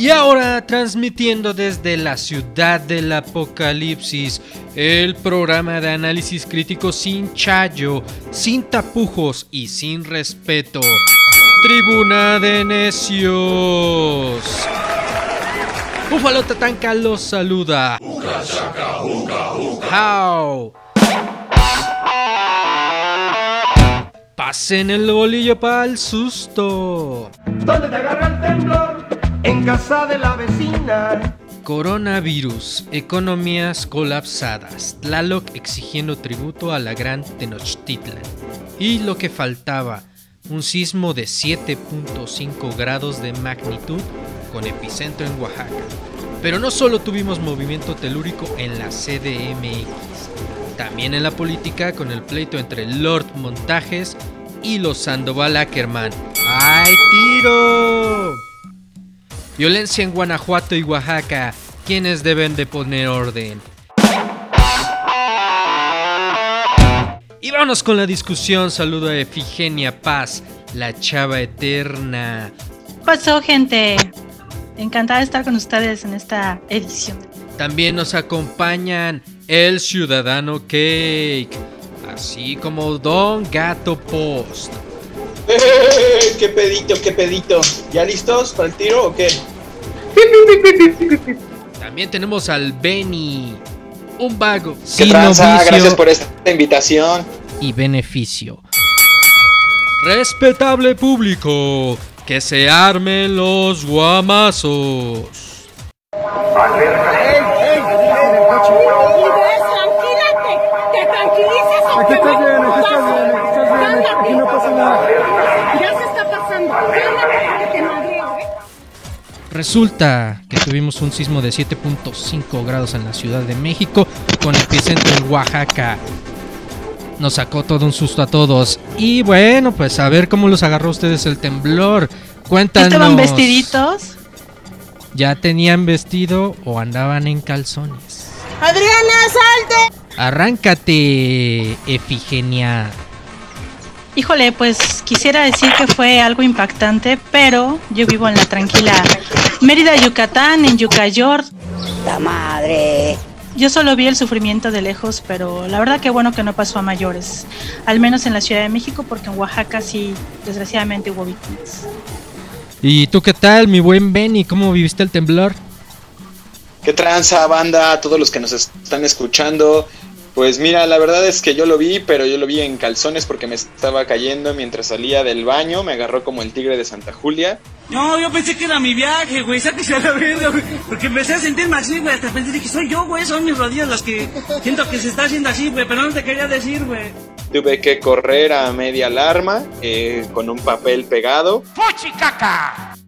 Y ahora transmitiendo desde la ciudad del apocalipsis, el programa de análisis crítico sin chayo, sin tapujos y sin respeto. Tribuna de Necios. Búfalo Tatanka los saluda. How. Pasen el bolillo para el susto. ¿Dónde te agarra el temblor? En casa de la vecina. Coronavirus, economías colapsadas, Tlaloc exigiendo tributo a la gran Tenochtitlan. Y lo que faltaba, un sismo de 7.5 grados de magnitud con epicentro en Oaxaca. Pero no solo tuvimos movimiento telúrico en la CDMX, también en la política con el pleito entre Lord Montajes y los Sandoval Ackerman. ¡Ay, tiro! Violencia en Guanajuato y Oaxaca. ¿Quiénes deben de poner orden? Y vámonos con la discusión. Saludo a Efigenia Paz, la chava eterna. pasó, gente? Encantada de estar con ustedes en esta edición. También nos acompañan el Ciudadano Cake, así como Don Gato Post. ¡Qué pedito, qué pedito! ¿Ya listos para el tiro o qué? También tenemos al Benny, un vago ¿Qué sin tranza? oficio Gracias por esta invitación. y beneficio. Respetable público, que se armen los guamazos. tranquilate, te tranquilizas o Aquí te estás voy bien, a aquí estás bien, aquí estás bien, Cálmate. aquí no pasa nada. Ya se está pasando. Cálmate porque te madreo, ¿eh? Resulta que tuvimos un sismo de 7.5 grados en la Ciudad de México con epicentro en Oaxaca. Nos sacó todo un susto a todos. Y bueno, pues a ver cómo los agarró ustedes el temblor. Cuéntanos. ¿Estaban vestiditos? ¿Ya tenían vestido o andaban en calzones? Adriana, salte. Arráncate, Efigenia. Híjole, pues quisiera decir que fue algo impactante, pero yo vivo en la tranquila Mérida, Yucatán, en Yucayor. ¡La madre! Yo solo vi el sufrimiento de lejos, pero la verdad que bueno que no pasó a mayores. Al menos en la Ciudad de México, porque en Oaxaca sí, desgraciadamente hubo víctimas. ¿Y tú qué tal, mi buen Benny? ¿Cómo viviste el temblor? ¿Qué tranza, banda? A todos los que nos están escuchando. Pues mira, la verdad es que yo lo vi, pero yo lo vi en calzones porque me estaba cayendo mientras salía del baño. Me agarró como el tigre de Santa Julia. No, yo pensé que era mi viaje, güey. Sáquese a la verga, güey. Porque empecé a sentirme así, güey. Hasta pensé que soy yo, güey. Son mis rodillas las que siento que se está haciendo así, güey. Pero no te quería decir, güey. Tuve que correr a media alarma eh, con un papel pegado.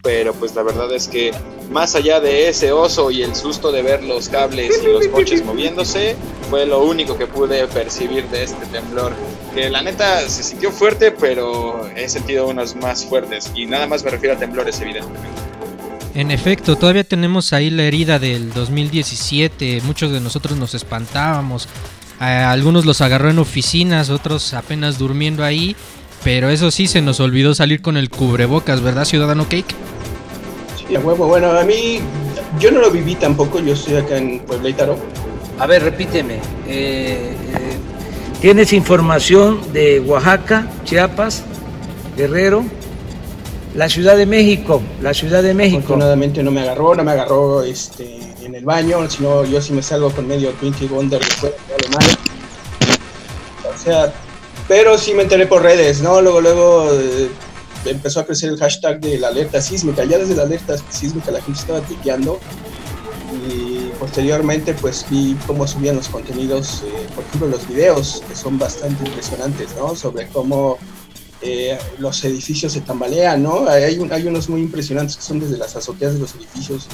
Pero pues la verdad es que más allá de ese oso y el susto de ver los cables y los coches moviéndose, fue lo único que pude percibir de este temblor. Que la neta se sintió fuerte, pero he sentido unos más fuertes. Y nada más me refiero a temblores, evidentemente. En efecto, todavía tenemos ahí la herida del 2017. Muchos de nosotros nos espantábamos. A algunos los agarró en oficinas, otros apenas durmiendo ahí. Pero eso sí, se nos olvidó salir con el cubrebocas, ¿verdad, Ciudadano Cake? Sí, a huevo. Bueno, a mí, yo no lo viví tampoco. Yo estoy acá en Puebla y Taro. A ver, repíteme. eh, eh, ¿Tienes información de Oaxaca, Chiapas, Guerrero, la Ciudad de México? La Ciudad de México. Afortunadamente no me agarró, no me agarró este, en el baño, sino yo sí me salgo con medio Twinkie Wonder después. O sea, pero sí me enteré por redes, ¿no? Luego, luego eh, empezó a crecer el hashtag de la alerta sísmica. Ya desde la alerta sísmica la gente estaba tipeando y posteriormente pues vi cómo subían los contenidos, eh, por ejemplo los videos, que son bastante impresionantes, ¿no? Sobre cómo eh, los edificios se tambalean, ¿no? Hay, hay unos muy impresionantes que son desde las azoteas de los edificios.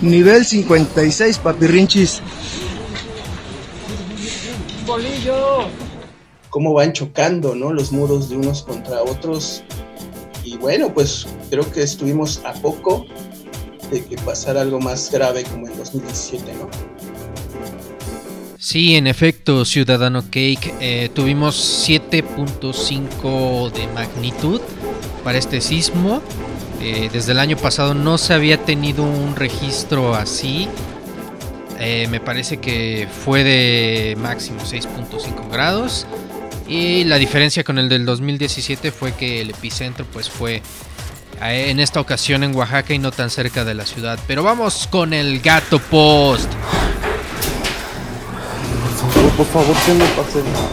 Nivel 56, papirrinchis. cómo van chocando, ¿no? Los muros de unos contra otros. Y bueno, pues creo que estuvimos a poco de que pasara algo más grave como en 2017, ¿no? Sí, en efecto, Ciudadano Cake, eh, tuvimos 7.5 de magnitud para este sismo. Eh, desde el año pasado no se había tenido un registro así. Eh, me parece que fue de máximo 6.5 grados. Y la diferencia con el del 2017 fue que el epicentro pues fue eh, en esta ocasión en Oaxaca y no tan cerca de la ciudad. Pero vamos con el gato post. Por favor, que no pase nada.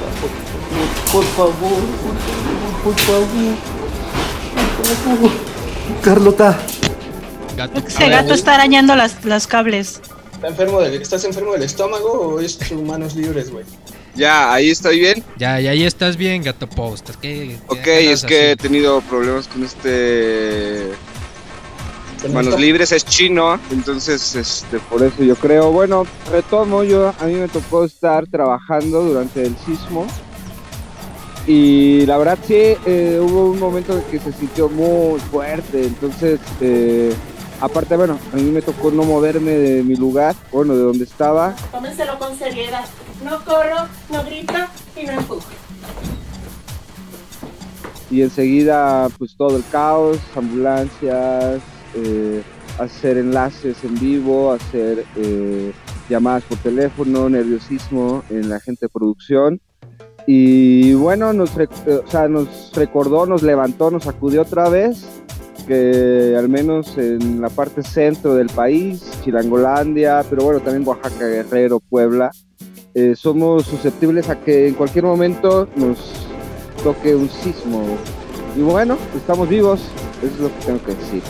Por favor, por favor, por favor. Carlota. Ese gato está arañando las, los cables. ¿Está enfermo del, ¿Estás enfermo del estómago o es tus manos libres, güey? Ya, ahí estoy bien. Ya, ya ahí estás bien, gato post. Es que, ok, es que he tenido problemas con este manos libres es chino, entonces este, por eso yo creo, bueno, retomo, yo a mí me tocó estar trabajando durante el sismo y la verdad sí, eh, hubo un momento en que se sintió muy fuerte, entonces eh, aparte, bueno, a mí me tocó no moverme de mi lugar, bueno, de donde estaba. Tómenselo con seriedad, no corro, no grito y no empujo. Y enseguida pues todo el caos, ambulancias, eh, hacer enlaces en vivo, hacer eh, llamadas por teléfono, nerviosismo en la gente de producción. Y bueno, nos, eh, nos recordó, nos levantó, nos acudió otra vez que al menos en la parte centro del país, Chilangolandia, pero bueno, también Oaxaca, Guerrero, Puebla, somos susceptibles a que en cualquier momento nos toque un sismo. Y bueno, estamos vivos, eso es lo que tengo que decir.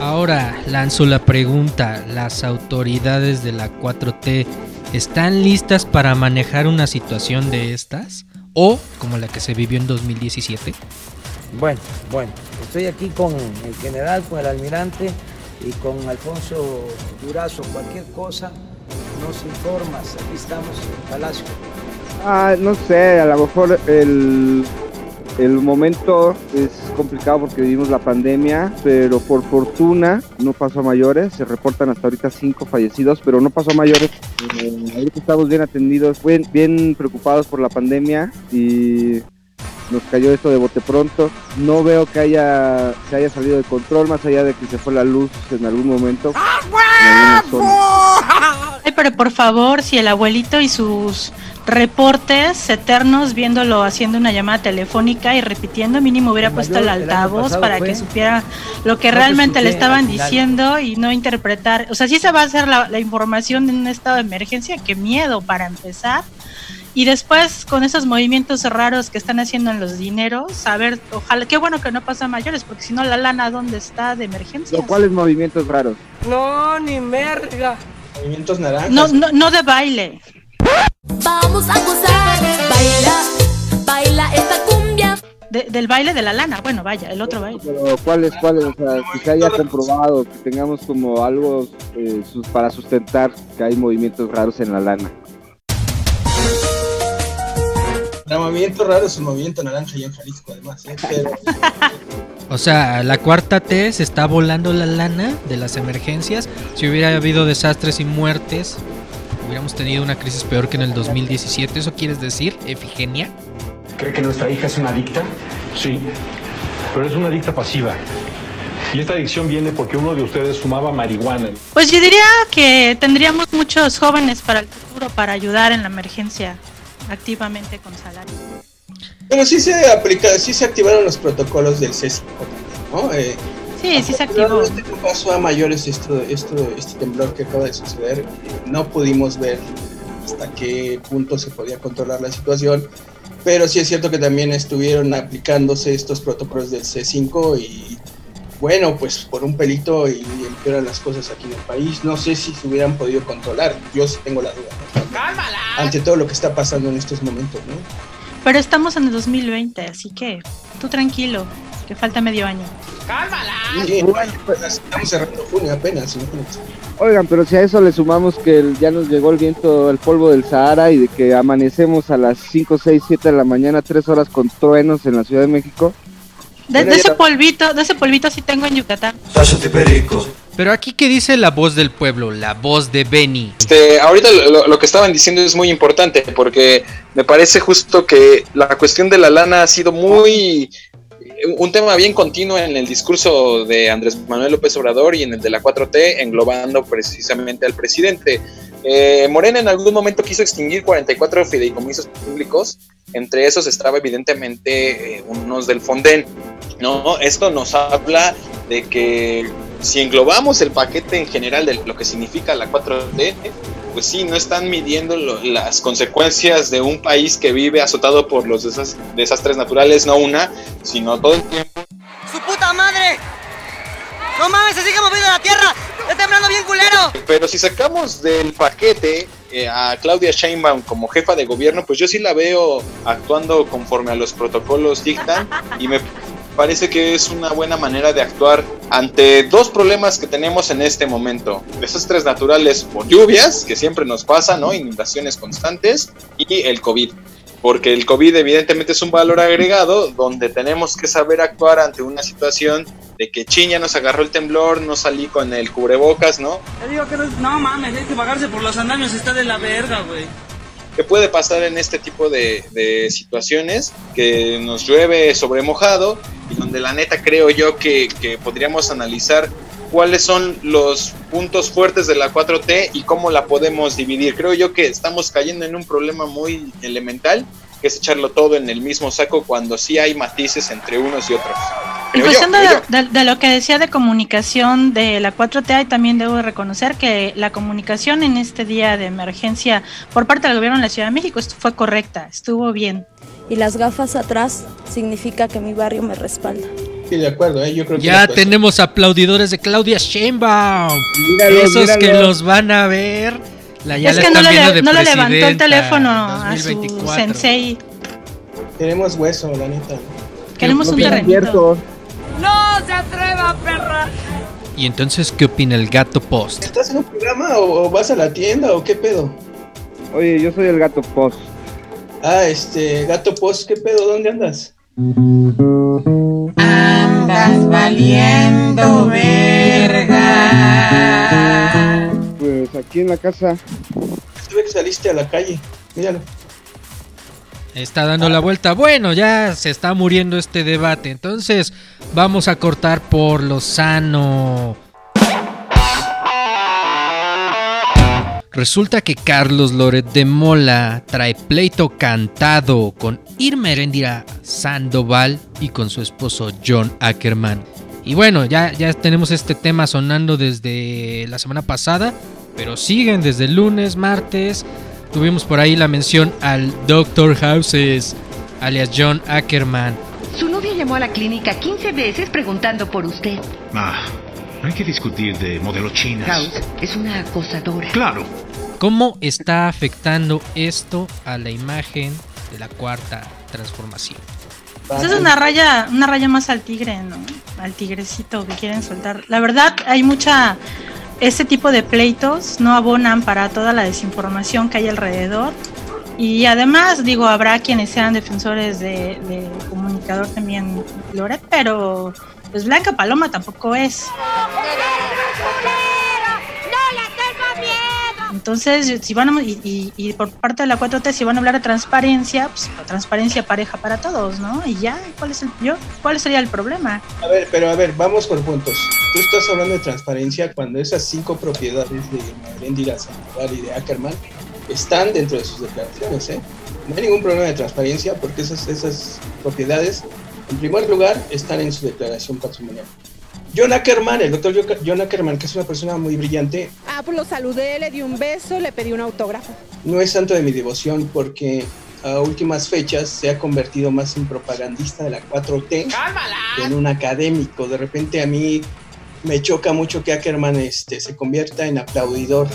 Ahora lanzo la pregunta, ¿las autoridades de la 4T están listas para manejar una situación de estas? ¿O como la que se vivió en 2017? Bueno, bueno, estoy aquí con el general, con el almirante y con Alfonso Durazo. Cualquier cosa nos informas, aquí estamos en el Palacio. Ah, no sé, a lo mejor el el momento es complicado porque vivimos la pandemia, pero por fortuna no pasó a mayores. Se reportan hasta ahorita cinco fallecidos, pero no pasó a mayores. Eh, ahorita estamos bien atendidos, bien, bien preocupados por la pandemia y nos cayó esto de bote pronto. No veo que haya, se haya salido de control, más allá de que se fue la luz en algún momento. Ay, pero por favor, si el abuelito y sus reportes eternos viéndolo haciendo una llamada telefónica y repitiendo, mínimo hubiera puesto el altavoz para que supiera lo que realmente le estaban diciendo y no interpretar. O sea, si se va a hacer la, la información en un estado de emergencia, qué miedo para empezar. Y después con esos movimientos raros que están haciendo en los dineros, a ver, ojalá, qué bueno que no pasa a mayores, porque si no la lana dónde está de emergencia. ¿Cuáles movimientos raros? No, ni merga. Movimientos naranjas. No, no, no de baile. Vamos a gozar, baila, baila esta cumbia. De- del baile de la lana, bueno, vaya, el otro baile. Pero ¿cuáles, cuáles? O sea, que se haya comprobado, que tengamos como algo eh, para sustentar que hay movimientos raros en la lana. El movimiento raro es un movimiento naranja y en Jalisco, además. ¿eh? Pero O sea, la cuarta T se está volando la lana de las emergencias. Si hubiera habido desastres y muertes, hubiéramos tenido una crisis peor que en el 2017. ¿Eso quieres decir, Efigenia? ¿Cree que nuestra hija es una adicta? Sí, pero es una adicta pasiva. Y esta adicción viene porque uno de ustedes fumaba marihuana. Pues yo diría que tendríamos muchos jóvenes para el futuro para ayudar en la emergencia activamente con salario. Bueno, sí se aplica, sí se activaron los protocolos del C5 ¿no? Eh, Sí, sí se activó. pasó a mayores esto, esto, este temblor que acaba de suceder. Eh, No pudimos ver hasta qué punto se podía controlar la situación, pero sí es cierto que también estuvieron aplicándose estos protocolos del C5 y bueno, pues por un pelito y empeoran las cosas aquí en el país. No sé si se hubieran podido controlar, yo sí tengo la duda. ¿no? Ante todo lo que está pasando en estos momentos, ¿no? Pero estamos en el 2020, así que tú tranquilo, que falta medio año. Sí, pues, estamos cerrando junio apenas. imagínate. Oigan, pero si a eso le sumamos que el- ya nos llegó el viento, el polvo del Sahara y de que amanecemos a las 5, 6, 7 de la mañana, 3 horas con truenos en la Ciudad de México. De, de ese polvito, de ese polvito sí tengo en Yucatán. Pero aquí, ¿qué dice la voz del pueblo? La voz de Benny. Este, ahorita lo, lo que estaban diciendo es muy importante porque me parece justo que la cuestión de la lana ha sido muy un tema bien continuo en el discurso de Andrés Manuel López Obrador y en el de la 4T, englobando precisamente al presidente. Eh, Morena en algún momento quiso extinguir 44 fideicomisos públicos, entre esos estaba evidentemente eh, unos del Fonden. ¿no? Esto nos habla de que si englobamos el paquete en general de lo que significa la 4T, pues sí, no están midiendo las consecuencias de un país que vive azotado por los desastres naturales, no una, sino todo el tiempo. ¡Su puta madre! ¡No mames, se sigue moviendo la tierra! ¡Está temblando bien culero! Pero si sacamos del paquete eh, a Claudia Sheinbaum como jefa de gobierno, pues yo sí la veo actuando conforme a los protocolos dictan y me parece que es una buena manera de actuar ante dos problemas que tenemos en este momento. Desastres naturales por lluvias, que siempre nos pasa, ¿no? Inundaciones constantes y el COVID. Porque el COVID evidentemente es un valor agregado donde tenemos que saber actuar ante una situación de que Chiña nos agarró el temblor, no salí con el cubrebocas, ¿no? Te digo que no, no mames, hay que pagarse por los andamios, está de la verga, güey que puede pasar en este tipo de, situaciones, que nos llueve sobre mojado y donde la neta creo yo que, que podríamos analizar cuáles son los puntos fuertes de la 4T y cómo la podemos dividir. Creo yo que estamos cayendo en un problema muy elemental, que es echarlo todo en el mismo saco cuando sí hay matices entre unos y otros. En cuestión de, lo que decía de comunicación de la 4T, también debo reconocer que la comunicación en este día de emergencia por parte del gobierno de la Ciudad de México fue correcta, estuvo bien. Y las gafas atrás significa que mi barrio me respalda. Sí, de acuerdo, ¿eh? yo creo que Ya tenemos aplaudidores de Claudia Sheinbaum. Esos que los van a ver. La, ya es que no, le, no le levantó el teléfono a su sensei. Queremos hueso, la neta. Queremos un terrenito. ¡No se atreva, perra! ¿Y entonces qué opina el gato post? ¿Estás en un programa o, vas a la tienda o qué pedo? Oye, yo soy el gato post. Ah, este, gato post, ¿qué pedo? ¿Dónde andas? Andas valiendo verga. Pues aquí en la casa. Se ve que saliste a la calle, míralo. Está dando la vuelta. Bueno, ya se está muriendo este debate. Entonces, vamos a cortar por lo sano. Resulta que Carlos Loret de Mola trae pleito cantado con Irma Erendira Sandoval y con su esposo John Ackerman. Y bueno, ya, ya tenemos este tema sonando desde la semana pasada, pero siguen desde lunes, martes Tuvimos por ahí la mención al Dr. Houses, alias John Ackerman. Su novia llamó a la clínica 15 veces preguntando por usted. Ah, no hay que discutir de modelo chinas. House es una acosadora. Claro. ¿Cómo está afectando esto a la imagen de la cuarta transformación? Esa es una raya, una raya más al tigre, ¿no? Al tigrecito que quieren soltar. La verdad, hay mucha este tipo de pleitos no abonan para toda la desinformación que hay alrededor. Y además, digo, habrá quienes sean defensores de, comunicador también, Loret, pero pues Blanca Paloma tampoco es. Entonces, si van a, y, por parte de la 4T, si van a hablar de transparencia, pues transparencia pareja para todos, ¿no? Y ya, ¿cuál es el yo? ¿Cuál sería el problema? A ver, pero a ver, vamos por puntos. Tú estás hablando de transparencia cuando esas cinco propiedades de Merendira, Sandoval y de Ackerman están dentro de sus declaraciones, ¿eh? No hay ningún problema de transparencia porque esas, esas propiedades, en primer lugar, están en su declaración patrimonial. John Ackerman, el doctor John Ackerman, que es una persona muy brillante. Ah, pues lo saludé, le di un beso, le pedí un autógrafo. No es santo de mi devoción porque a últimas fechas se ha convertido más en propagandista de la 4T que en un académico. De repente a mí me choca mucho que Ackerman este, se convierta en aplaudidor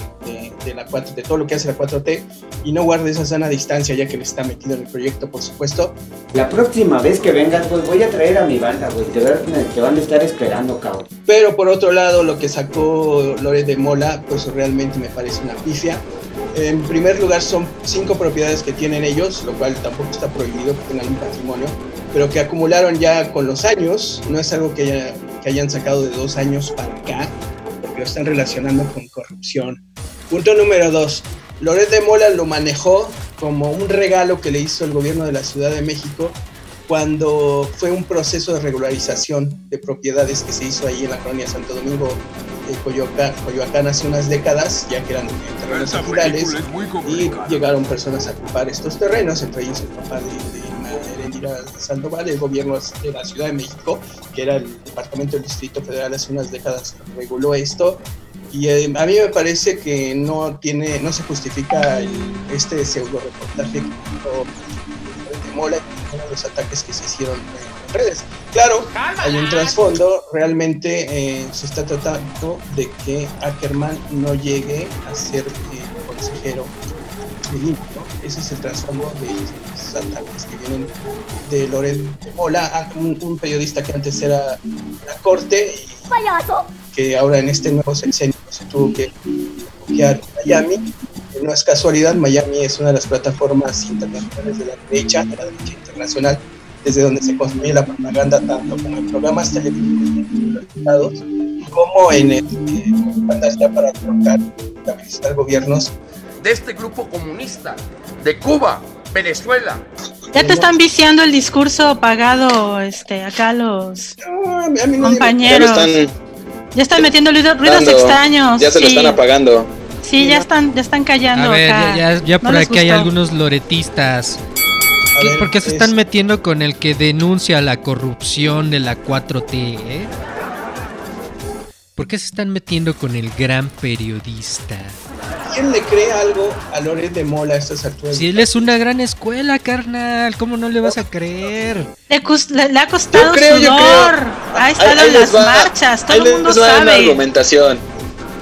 de, la 4, de todo lo que hace la 4T y no guarde esa sana distancia ya que le está metido en el proyecto, por supuesto. La próxima vez que vengas, pues voy a traer a mi banda, güey. Te, van a estar esperando, cabrón. Pero por otro lado, lo que sacó Lore de Mola, pues realmente me parece una pifia. En primer lugar, son cinco propiedades que tienen ellos, lo cual tampoco está prohibido que tengan un patrimonio, pero que acumularon ya con los años. No es algo que ya que hayan sacado de dos años para acá, porque lo están relacionando con corrupción. Punto número dos, Loret de Mola lo manejó como un regalo que le hizo el gobierno de la Ciudad de México cuando fue un proceso de regularización de propiedades que se hizo ahí en la colonia Santo Domingo de Coyoacán, Coyoacán hace unas décadas, ya que eran terrenos naturales, y llegaron personas a ocupar estos terrenos, entre ellos el papá de, de Erendira Sandoval, el gobierno de la Ciudad de México, que era el Departamento del Distrito Federal hace unas décadas, reguló esto. Y eh, a mí me parece que no tiene, no se justifica el, este pseudo reportaje que hizo de Mola de los ataques que se hicieron en redes. Claro, hay un trasfondo, realmente eh, se está tratando de que Ackerman no llegue a ser eh, consejero de ¿no? Ese es el trasfondo de que vienen de Loren de Mola, un, un periodista que antes era la corte y que ahora en este nuevo sexenio se tuvo que refugiar en Miami. No es casualidad, Miami es una de las plataformas internacionales de la derecha, de la derecha internacional, desde donde se construye la propaganda tanto como en programas televisivos como en el, eh, para trocar, estabilizar gobiernos. De este grupo comunista, de Cuba, Venezuela. Ya te están viciando el discurso pagado, este, acá los compañeros. Ya están metiendo ruidos, ruidos extraños. Ya se lo están apagando. Sí, ya están, ya están callando. A ver, acá. ya, ya No por aquí hay algunos loretistas. A ¿Qué- ver, ¿Por qué se es- están metiendo con el que denuncia la corrupción de la 4T? eh? ¿Por qué se están metiendo con el gran periodista? ¿Quién le cree algo a Loret de Mola a estas alturas? Si él es una gran escuela, carnal, ¿cómo no le vas a creer? Le, le- le ha costado Yo creo, yo sudor. creo. Ha Ahí- estado ahí en las va- marchas, todo ahí el les mundo sabe. argumentación.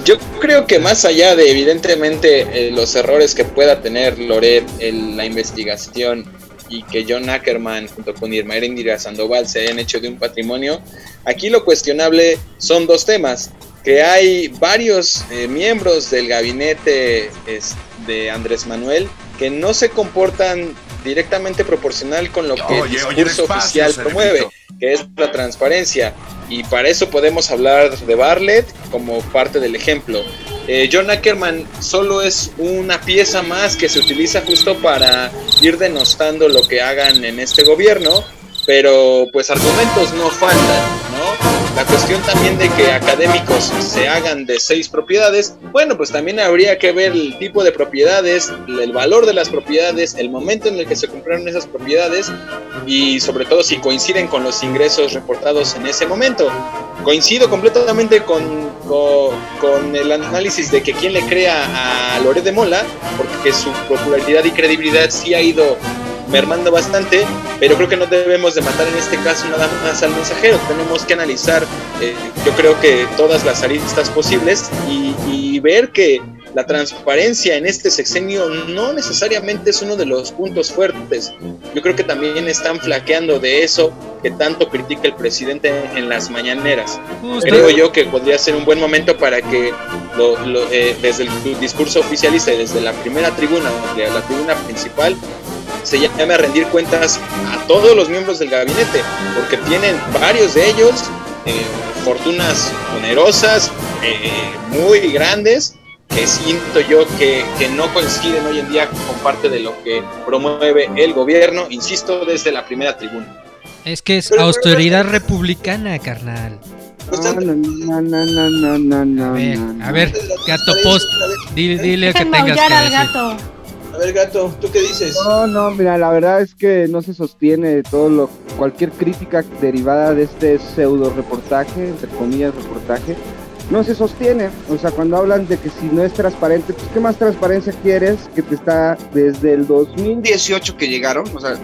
Yo creo que más allá de evidentemente eh, los errores que pueda tener Loret en la investigación y que John Ackerman junto con Irma Erendira Sandoval se hayan hecho de un patrimonio, aquí lo cuestionable son dos temas, que hay varios eh, miembros del gabinete es, de Andrés Manuel que no se comportan directamente proporcional con lo que el Oye, discurso oficial promueve, que es la transparencia. Y para eso podemos hablar de Bartlett como parte del ejemplo. Eh, John Ackerman solo es una pieza más que se utiliza justo para ir denostando lo que hagan en este gobierno, pero pues argumentos no faltan, ¿no? La cuestión también de que académicos se hagan de seis propiedades, bueno, pues también habría que ver el tipo de propiedades, el valor de las propiedades, el momento en el que se compraron esas propiedades y sobre todo si coinciden con los ingresos reportados en ese momento. Coincido completamente con, con, el análisis de que quien le crea a Loret de Mola, porque su popularidad y credibilidad sí ha ido mermando bastante, pero creo que no debemos de matar en este caso nada más al mensajero, tenemos que analizar eh, yo creo que todas las aristas posibles y, y ver que la transparencia en este sexenio no necesariamente es uno de los puntos fuertes. Yo creo que también están flaqueando de eso que tanto critica el presidente en las mañaneras. Creo yo que podría ser un buen momento para que lo- lo, eh, desde el discurso oficialista y desde la primera tribuna, la tribuna principal, se llame a rendir cuentas a todos los miembros del gabinete, porque tienen varios de ellos eh, fortunas onerosas, eh, muy grandes, que siento yo que, que no coinciden hoy en día con parte de lo que promueve el gobierno, insisto, desde la primera tribuna. Es que es austeridad republicana, carnal. No, no, no, no, no, no, A ver, no, a ver, gato post, dile, dile que tengas que al decir. gato. A ver, gato, ¿tú qué dices? No, no, mira, la verdad es que no se sostiene todo lo, cualquier crítica derivada de este pseudo reportaje, entre comillas reportaje, no se sostiene. O sea, cuando hablan de que si no es transparente, pues ¿qué más transparencia quieres que te está desde el 2018 que llegaron? O sea,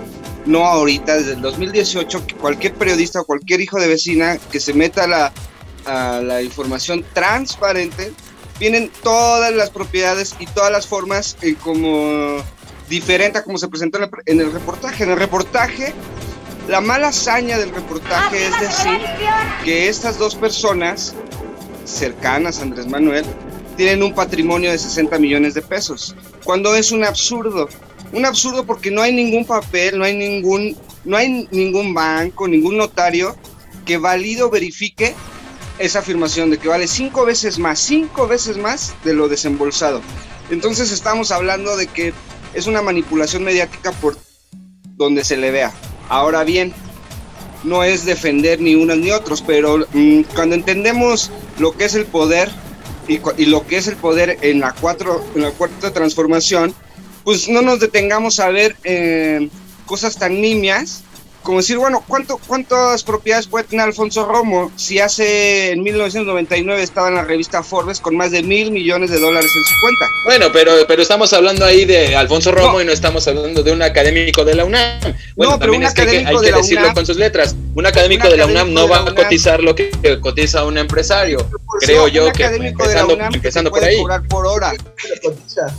no ahorita, desde el 2018, que cualquier periodista o cualquier hijo de vecina que se meta a la, la información transparente, vienen todas las propiedades y todas las formas eh, como diferente a como se presentó en el, reportaje. En el reportaje, la mala hazaña del reportaje es decir que estas dos personas cercanas a Andrés Manuel tienen un patrimonio de 60 millones de pesos, cuando es un absurdo. Un absurdo porque no hay ningún papel, no hay ningún, no hay ningún banco, ningún notario que valide o verifique esa afirmación de que vale cinco veces más, cinco veces más de lo desembolsado. Entonces estamos hablando de que es una manipulación mediática por donde se le vea. Ahora bien, no es defender ni unos ni otros, pero mm, cuando entendemos lo que es el poder y, lo que es el poder en la, cuatro, en la cuarta transformación, pues no nos detengamos a ver eh, cosas tan nimias como decir, bueno, ¿cuánto, ¿cuántas propiedades puede tener Alfonso Romo si hace en 1999 estaba en la revista Forbes con más de mil millones de dólares en su cuenta? Bueno, pero, pero estamos hablando ahí de Alfonso Romo no. y no estamos hablando de un académico de la UNAM. Bueno, no, pero también un es que hay que, hay académico que de la decirlo UNAM. con sus letras. Un académico Un de la UNAM no va a cotizar lo que cotiza un empresario. Por Creo yo un que académico de la empezando, por ahí. cobrar por hora.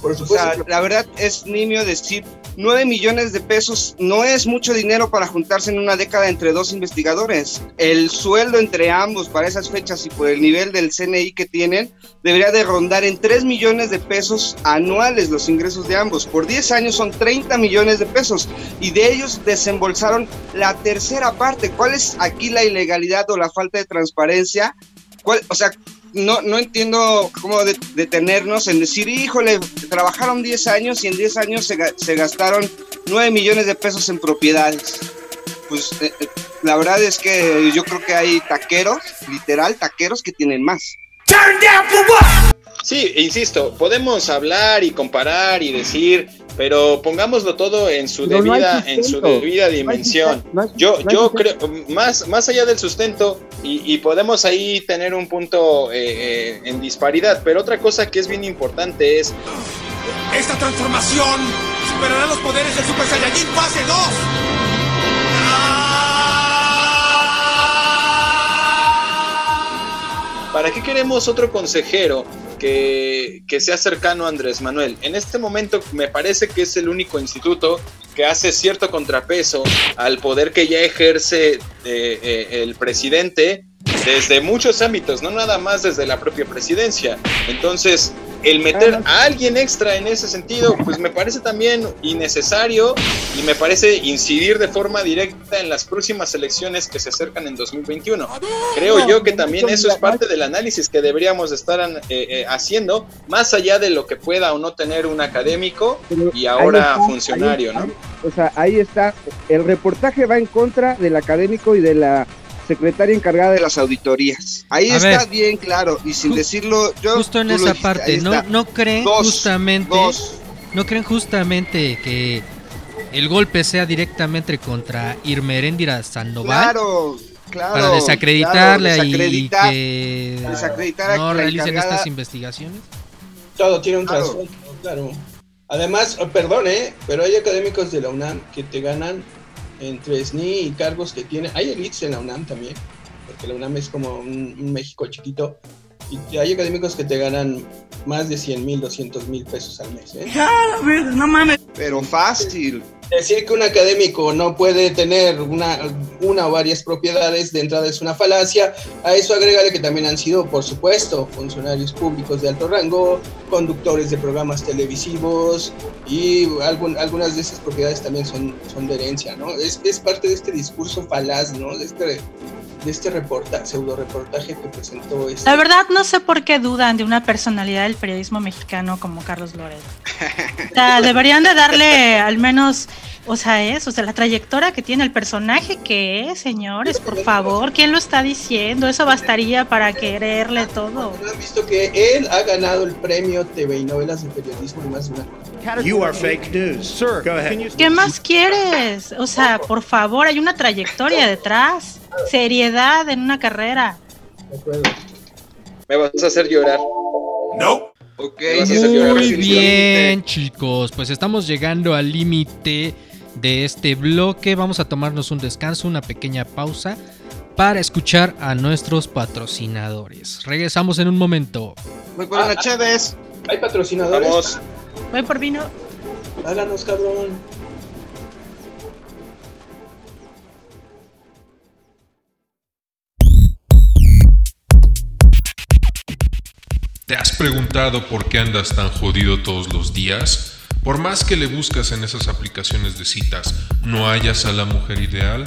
Por O supuesto. sea, la verdad es nimio decir 9 millones de pesos no es mucho dinero para en una década entre dos investigadores. El sueldo entre ambos para esas fechas y por el nivel del CNI que tienen debería de rondar en 3 millones de pesos anuales los ingresos de ambos. Por 10 años son 30 millones de pesos y de ellos desembolsaron la tercera parte. ¿Cuál es aquí la ilegalidad o la falta de transparencia? ¿Cuál, o sea, no, no entiendo cómo de- detenernos en decir, híjole, trabajaron 10 años y en 10 años se, se gastaron 9 millones de pesos en propiedades. Pues eh, eh, la verdad es que yo creo que hay taqueros, literal, taqueros que tienen más. Sí, insisto, podemos hablar y comparar y decir, pero pongámoslo todo en su Pero no debida, en su debida dimensión. No hay- Yo, no hay yo creo, más, más allá del sustento, y, y podemos ahí tener un punto eh, eh, en disparidad, pero otra cosa que es bien importante es Esta transformación superará los poderes del Super Saiyajin fase 2. ¿Para qué queremos otro consejero que, que sea cercano a Andrés Manuel? En este momento me parece que es el único instituto que hace cierto contrapeso al poder que ya ejerce eh, eh, el presidente desde muchos ámbitos, no nada más desde la propia presidencia. Entonces, el meter a alguien extra en ese sentido, pues me parece también innecesario y me parece incidir de forma directa en las próximas elecciones que se acercan en 2021. Creo yo que también eso es parte del análisis que deberíamos estar eh, eh, haciendo, más allá de lo que pueda o no tener un académico y ahora está, funcionario, ahí ¿no? O sea, ahí está. El reportaje va en contra del académico y de la secretaria encargada de las auditorías. Ahí A está ver. bien claro. Y sin decirlo, yo. Justo en esa dijiste, parte, ¿no, no creen Dos, justamente dos. no creen justamente que el golpe sea directamente contra Irmeréndira Sandoval Claro, claro. para desacreditarla claro, y desacreditar- que desacreditar a no realicen encargada. estas investigaciones? Todo tiene un Claro. trasfondo, claro. Además, oh, perdón, ¿eh? pero hay académicos de la UNAM que te ganan entre SNI y cargos que tienen. Hay elites en la UNAM también, porque la UNAM es como un, un México chiquito. Y hay académicos que te ganan más de 100 mil, 200 mil pesos al mes. ¿eh? no mames. Pero fácil. Decir que un académico no puede tener una, una o varias propiedades de entrada es una falacia. A eso agrégale que también han sido, por supuesto, funcionarios públicos de alto rango, conductores de programas televisivos y algún- algunas de esas propiedades también son, son de herencia, ¿no? Es, es parte de este discurso falaz, ¿no? De este, de este reporta, pseudo reportaje que presentó este. La verdad no sé por qué dudan de una personalidad del periodismo mexicano como Carlos Loredo. O sea, deberían de darle al menos, o sea, eso, o sea, la trayectoria que tiene el personaje que es, señores, por favor, ¿quién lo está diciendo? Eso bastaría para quererle todo. ¿No han visto que él ha ganado el premio TV y novelas de periodismo y más de una You are fake news. Sir, go ahead. ¿Qué más quieres? O sea, por favor, hay una trayectoria detrás, seriedad en una carrera. Me vas a hacer llorar. No. Ok, Me vas a hacer llorar, Muy bien, chicos, pues estamos llegando al límite de este bloque. Vamos a tomarnos un descanso, una pequeña pausa para escuchar a nuestros patrocinadores. Regresamos en un momento. Voy por una Chévez. Hay patrocinadores. Vamos. Voy por vino. Háganos, cabrón. ¿Te has preguntado por qué andas tan jodido todos los días? Por más que le buscas en esas aplicaciones de citas, ¿no hallas a la mujer ideal?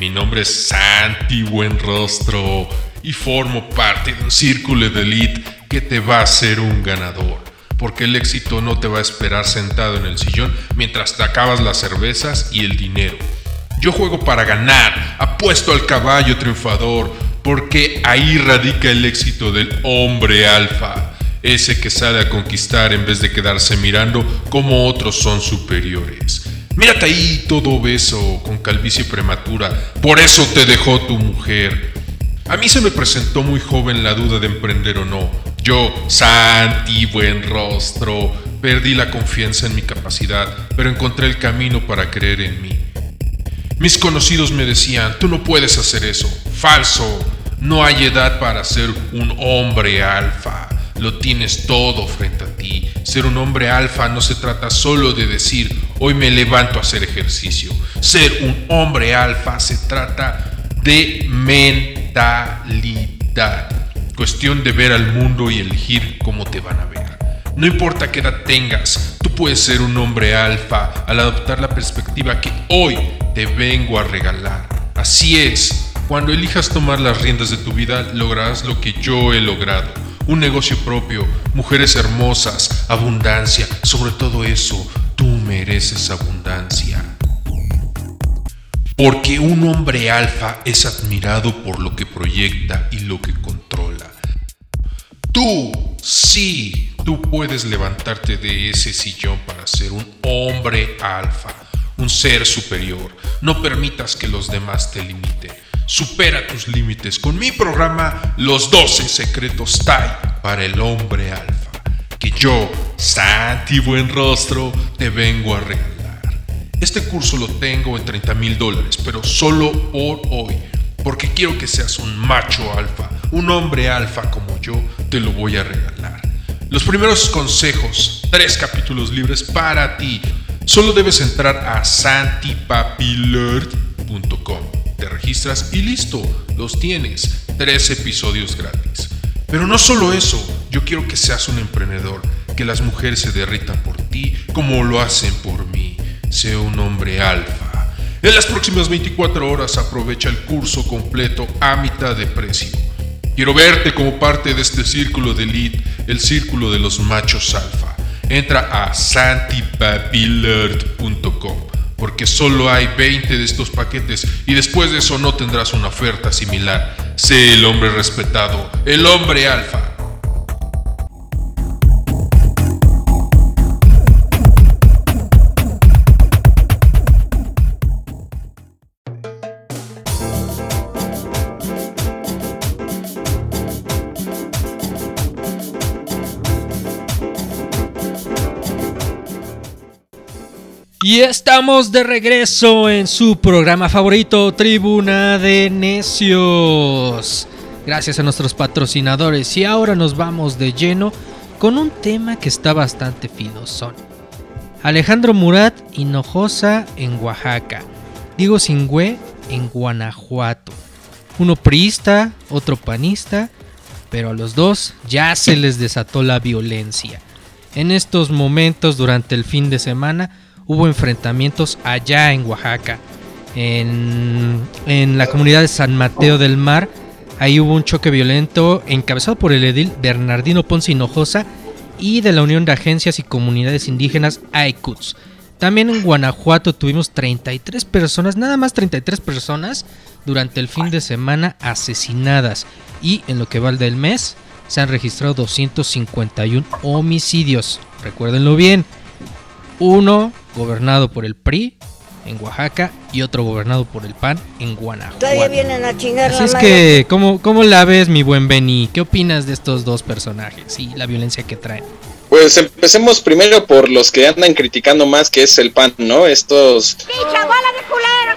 Mi nombre es Santi Buenrostro y formo parte de un círculo de elite que te va a hacer un ganador. Porque el éxito no te va a esperar sentado en el sillón mientras te acabas las cervezas y el dinero. Yo juego para ganar, apuesto al caballo triunfador, porque ahí radica el éxito del hombre alfa, ese que sale a conquistar en vez de quedarse mirando como otros son superiores. Mírate ahí todo obeso, con calvicie prematura, por eso te dejó tu mujer. A mí se me presentó muy joven la duda de emprender o no. Yo, Santi, buen rostro, perdí la confianza en mi capacidad, pero encontré el camino para creer en mí. Mis conocidos me decían, tú no puedes hacer eso, falso, no hay edad para ser un hombre alfa, lo tienes todo frente a ti. Ser un hombre alfa no se trata solo de decir, hoy me levanto a hacer ejercicio. Ser un hombre alfa se trata de mentalidad, cuestión de ver al mundo y elegir cómo te van a ver. No importa qué edad tengas, tú puedes ser un hombre alfa al adoptar la perspectiva que hoy te vengo a regalar. Así es, cuando elijas tomar las riendas de tu vida, lograrás lo que yo he logrado. Un negocio propio, mujeres hermosas, abundancia, sobre todo eso, tú mereces abundancia. Porque un hombre alfa es admirado por lo que proyecta y lo que controla. Tú, sí, tú puedes levantarte de ese sillón para ser un hombre alfa, un ser superior. No permitas que los demás te limiten. Supera tus límites con mi programa Los 12 Secretos Tai para el hombre alfa, que yo, Santi Buen Rostro, te vengo a regalar. Este curso lo tengo en 30 mil dólares, pero solo por hoy porque quiero que seas un macho alfa, un hombre alfa como yo, te lo voy a regalar. Los primeros consejos, tres capítulos libres para ti. Solo debes entrar a santipapilert.com. Te registras y listo, los tienes. Tres episodios gratis. Pero no solo eso, yo quiero que seas un emprendedor, que las mujeres se derritan por ti como lo hacen por mí. Sé un hombre alfa en las próximas 24 horas aprovecha el curso completo a mitad de precio. Quiero verte como parte de este círculo de elite, el círculo de los machos alfa. Entra a santipapilert.com porque solo hay 20 de estos paquetes y después de eso no tendrás una oferta similar. Sé el hombre respetado, el hombre alfa. Estamos de regreso en su programa favorito, Tribuna de Necios. Gracias a nuestros patrocinadores. Y ahora nos vamos de lleno con un tema que está bastante fidosón. Alejandro Murat Hinojosa en Oaxaca. Diego Singüe en Guanajuato. Uno priista, otro panista, pero a los dos ya se les desató la violencia. En estos momentos, durante el fin de semana, hubo enfrentamientos allá en Oaxaca, en, la comunidad de San Mateo del Mar. Ahí hubo un choque violento encabezado por el edil Bernardino Ponce Hinojosa y de la Unión de Agencias y Comunidades Indígenas AICUTS. También en Guanajuato tuvimos 33 personas, nada más 33 personas durante el fin de semana asesinadas. Y en lo que va del mes se han registrado 251 homicidios. Recuérdenlo bien. Uno gobernado por el PRI en Oaxaca y otro gobernado por el PAN en Guanajuato. Todavía vienen a chingar Así es que, ¿cómo, ¿cómo la ves, mi buen Benny? ¿Qué opinas de estos dos personajes y la violencia que traen? Pues empecemos primero por los que andan criticando más, que es el PAN, ¿no? Estos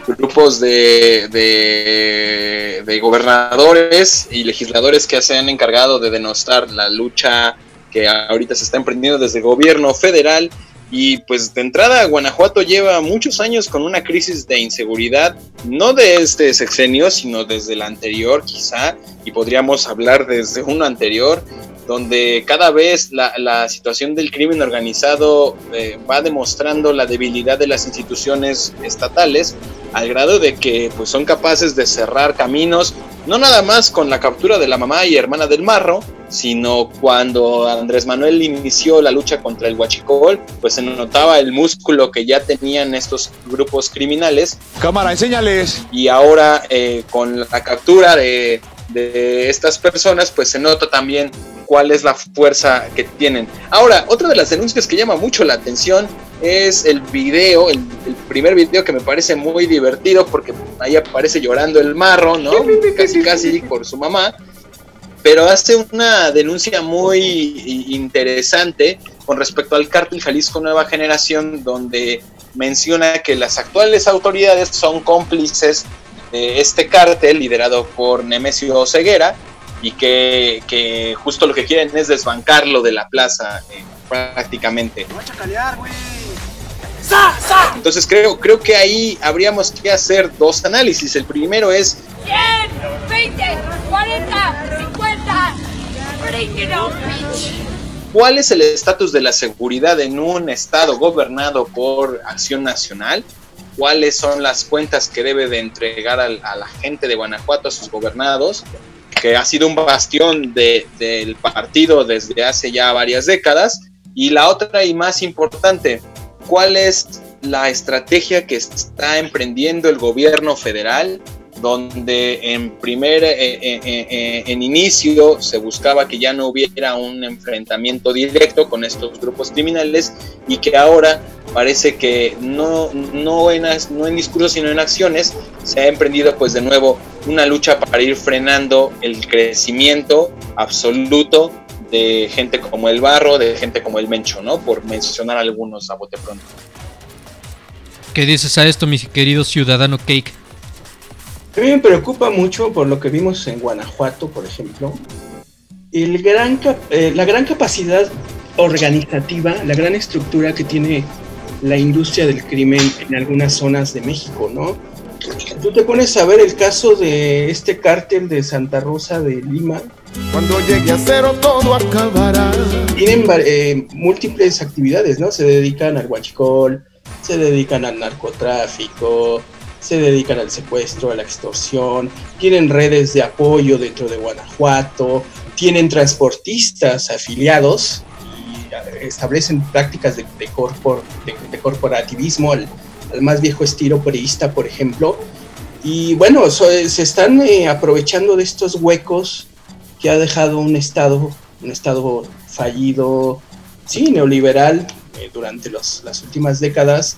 grupos de, de, de gobernadores y legisladores que se han encargado de denostar la lucha que ahorita se está emprendiendo desde el gobierno federal y pues de entrada Guanajuato lleva muchos años con una crisis de inseguridad, no de este sexenio, sino desde el anterior quizá, y podríamos hablar desde uno anterior, donde cada vez la, situación del crimen organizado eh, va demostrando la debilidad de las instituciones estatales, al grado de que pues, son capaces de cerrar caminos, no nada más con la captura de la mamá y hermana del marro, sino cuando Andrés Manuel inició la lucha contra el huachicol, pues se notaba el músculo que ya tenían estos grupos criminales. Cámara, enséñales. Y ahora eh, con la captura de, de estas personas, pues se nota también cuál es la fuerza que tienen. Ahora, otra de las denuncias que llama mucho la atención es el video, el, primer video que me parece muy divertido porque ahí aparece llorando el marro, ¿no? Casi casi por su mamá. Pero hace una denuncia muy interesante con respecto al cártel Jalisco Nueva Generación, donde menciona que las actuales autoridades son cómplices de este cártel liderado por Nemesio Ceguera y que, justo lo que quieren es desbancarlo de la plaza eh, prácticamente. Entonces creo, creo que ahí habríamos que hacer dos análisis. El primero es... 100, 20, 40, 50. ¿Cuál es el estatus de la seguridad en un estado gobernado por Acción Nacional? ¿Cuáles son las cuentas que debe de entregar a la gente de Guanajuato a sus gobernados? que ha sido un bastión del partido desde hace ya varias décadas. Y la otra y más importante, ¿cuál es la estrategia que está emprendiendo el gobierno federal donde en primer eh, eh, eh, en inicio se buscaba que ya no hubiera un enfrentamiento directo con estos grupos criminales y que ahora parece que no, no, en, no en discursos sino en acciones se ha emprendido pues de nuevo una lucha para ir frenando el crecimiento absoluto de gente como el Barro, de gente como el Mencho, ¿no? Por mencionar algunos a bote pronto. ¿Qué dices a esto, mi querido ciudadano Cake? A mí me preocupa mucho por lo que vimos en Guanajuato, por ejemplo, el gran eh, la gran capacidad organizativa, la gran estructura que tiene la industria del crimen en algunas zonas de México, ¿no? Tú te pones a ver el caso de este cártel de Santa Rosa de Lima. Cuando llegue a cero todo acabará. Tienen eh, múltiples actividades, ¿no? Se dedican al huachicol, se dedican al narcotráfico, se dedican al secuestro, a la extorsión, tienen redes de apoyo dentro de Guanajuato, tienen transportistas afiliados y eh, establecen prácticas de, de, corporativismo al, más viejo estilo periodista, por ejemplo. Y bueno, se están eh, aprovechando de estos huecos que ha dejado un Estado, un Estado fallido, sí, neoliberal, eh, durante las últimas décadas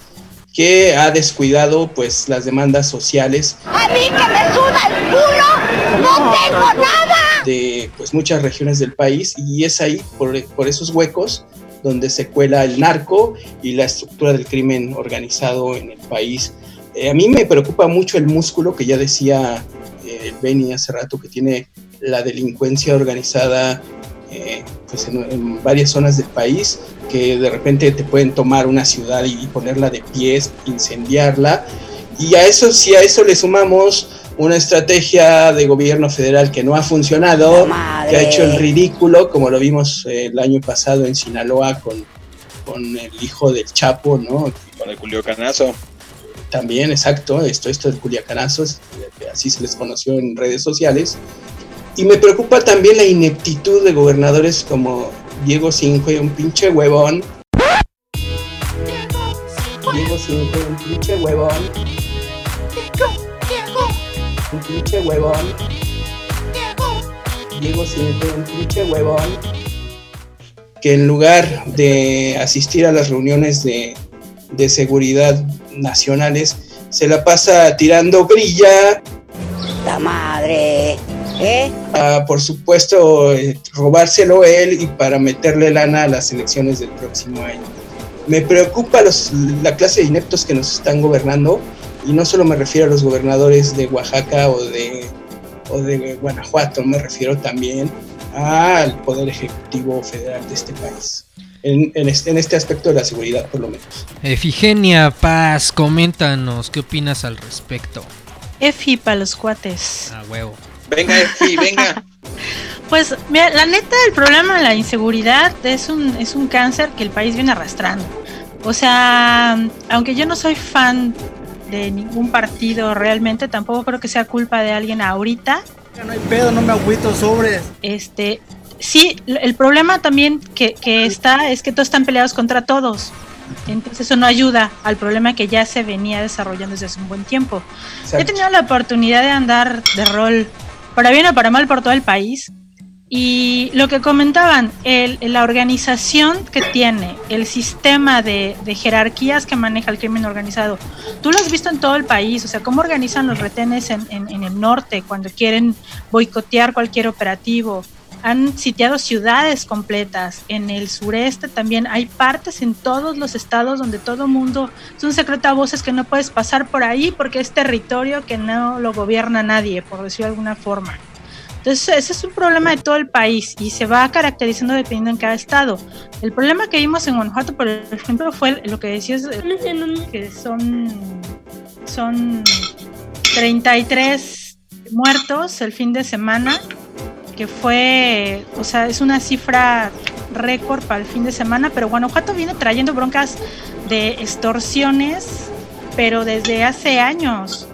que ha descuidado pues las demandas sociales. A mí que me suda el culo, no tengo nada. De pues muchas regiones del país y es ahí por, por esos huecos donde se cuela el narco y la estructura del crimen organizado en el país. Eh, a mí me preocupa mucho el músculo que ya decía eh, Benny hace rato que tiene la delincuencia organizada eh, pues en, varias zonas del país que de repente te pueden tomar una ciudad y ponerla de pies, incendiarla. Y a eso, si a eso le sumamos una estrategia de gobierno federal que no ha funcionado, que ha hecho el ridículo, como lo vimos eh, el año pasado en Sinaloa con, con el hijo del Chapo, ¿no? Con el Culiacanazo. También, exacto, esto, esto del Culiacanazo, así se les conoció en redes sociales. Y me preocupa también la ineptitud de gobernadores como Diego Sinque, un pinche huevón. Diego Sinque, un pinche huevón. Huevón. Diego Sinque, un pinche huevón. Que en lugar de asistir a las reuniones de, de seguridad nacionales, se la pasa tirando brilla. La madre. ¿Eh? por supuesto, eh, robárselo él y para meterle lana a las elecciones del próximo año. Me preocupa los, la clase de ineptos que nos están gobernando y no solo me refiero a los gobernadores de Oaxaca o de, o de Guanajuato, me refiero también al Poder Ejecutivo Federal de este país. En, este, en, este, aspecto de la seguridad, por lo menos. Efigenia Paz, coméntanos, ¿qué opinas al respecto? Efi para los cuates. Ah, huevo. Venga, sí, venga. Pues mira, la neta, el problema de la inseguridad es un, es un cáncer que el país viene arrastrando. O sea, aunque yo no soy fan de ningún partido realmente, tampoco creo que sea culpa de alguien ahorita. No hay pedo, no me agüito sobres. Este, sí, el problema también que, que está es que todos están peleados contra todos. Entonces eso no ayuda al problema que ya se venía desarrollando desde hace un buen tiempo. He tenido la oportunidad de andar de rol, para bien o para mal, por todo el país. Y lo que comentaban, el, la organización que tiene, el sistema de, jerarquías que maneja el crimen organizado, tú lo has visto en todo el país, o sea, cómo organizan los retenes en, en el norte cuando quieren boicotear cualquier operativo, han sitiado ciudades completas. En el sureste también hay partes en todos los estados donde todo mundo es un a voces que no puedes pasar por ahí porque es territorio que no lo gobierna nadie, por decirlo de alguna forma. Entonces, ese es un problema de todo el país y se va caracterizando dependiendo en cada estado. El problema que vimos en Guanajuato, por ejemplo, fue lo que decías, que son, son 33 muertos el fin de semana que fue, o sea, es una cifra récord para el fin de semana, pero Guanajuato viene trayendo broncas de extorsiones, pero desde hace años.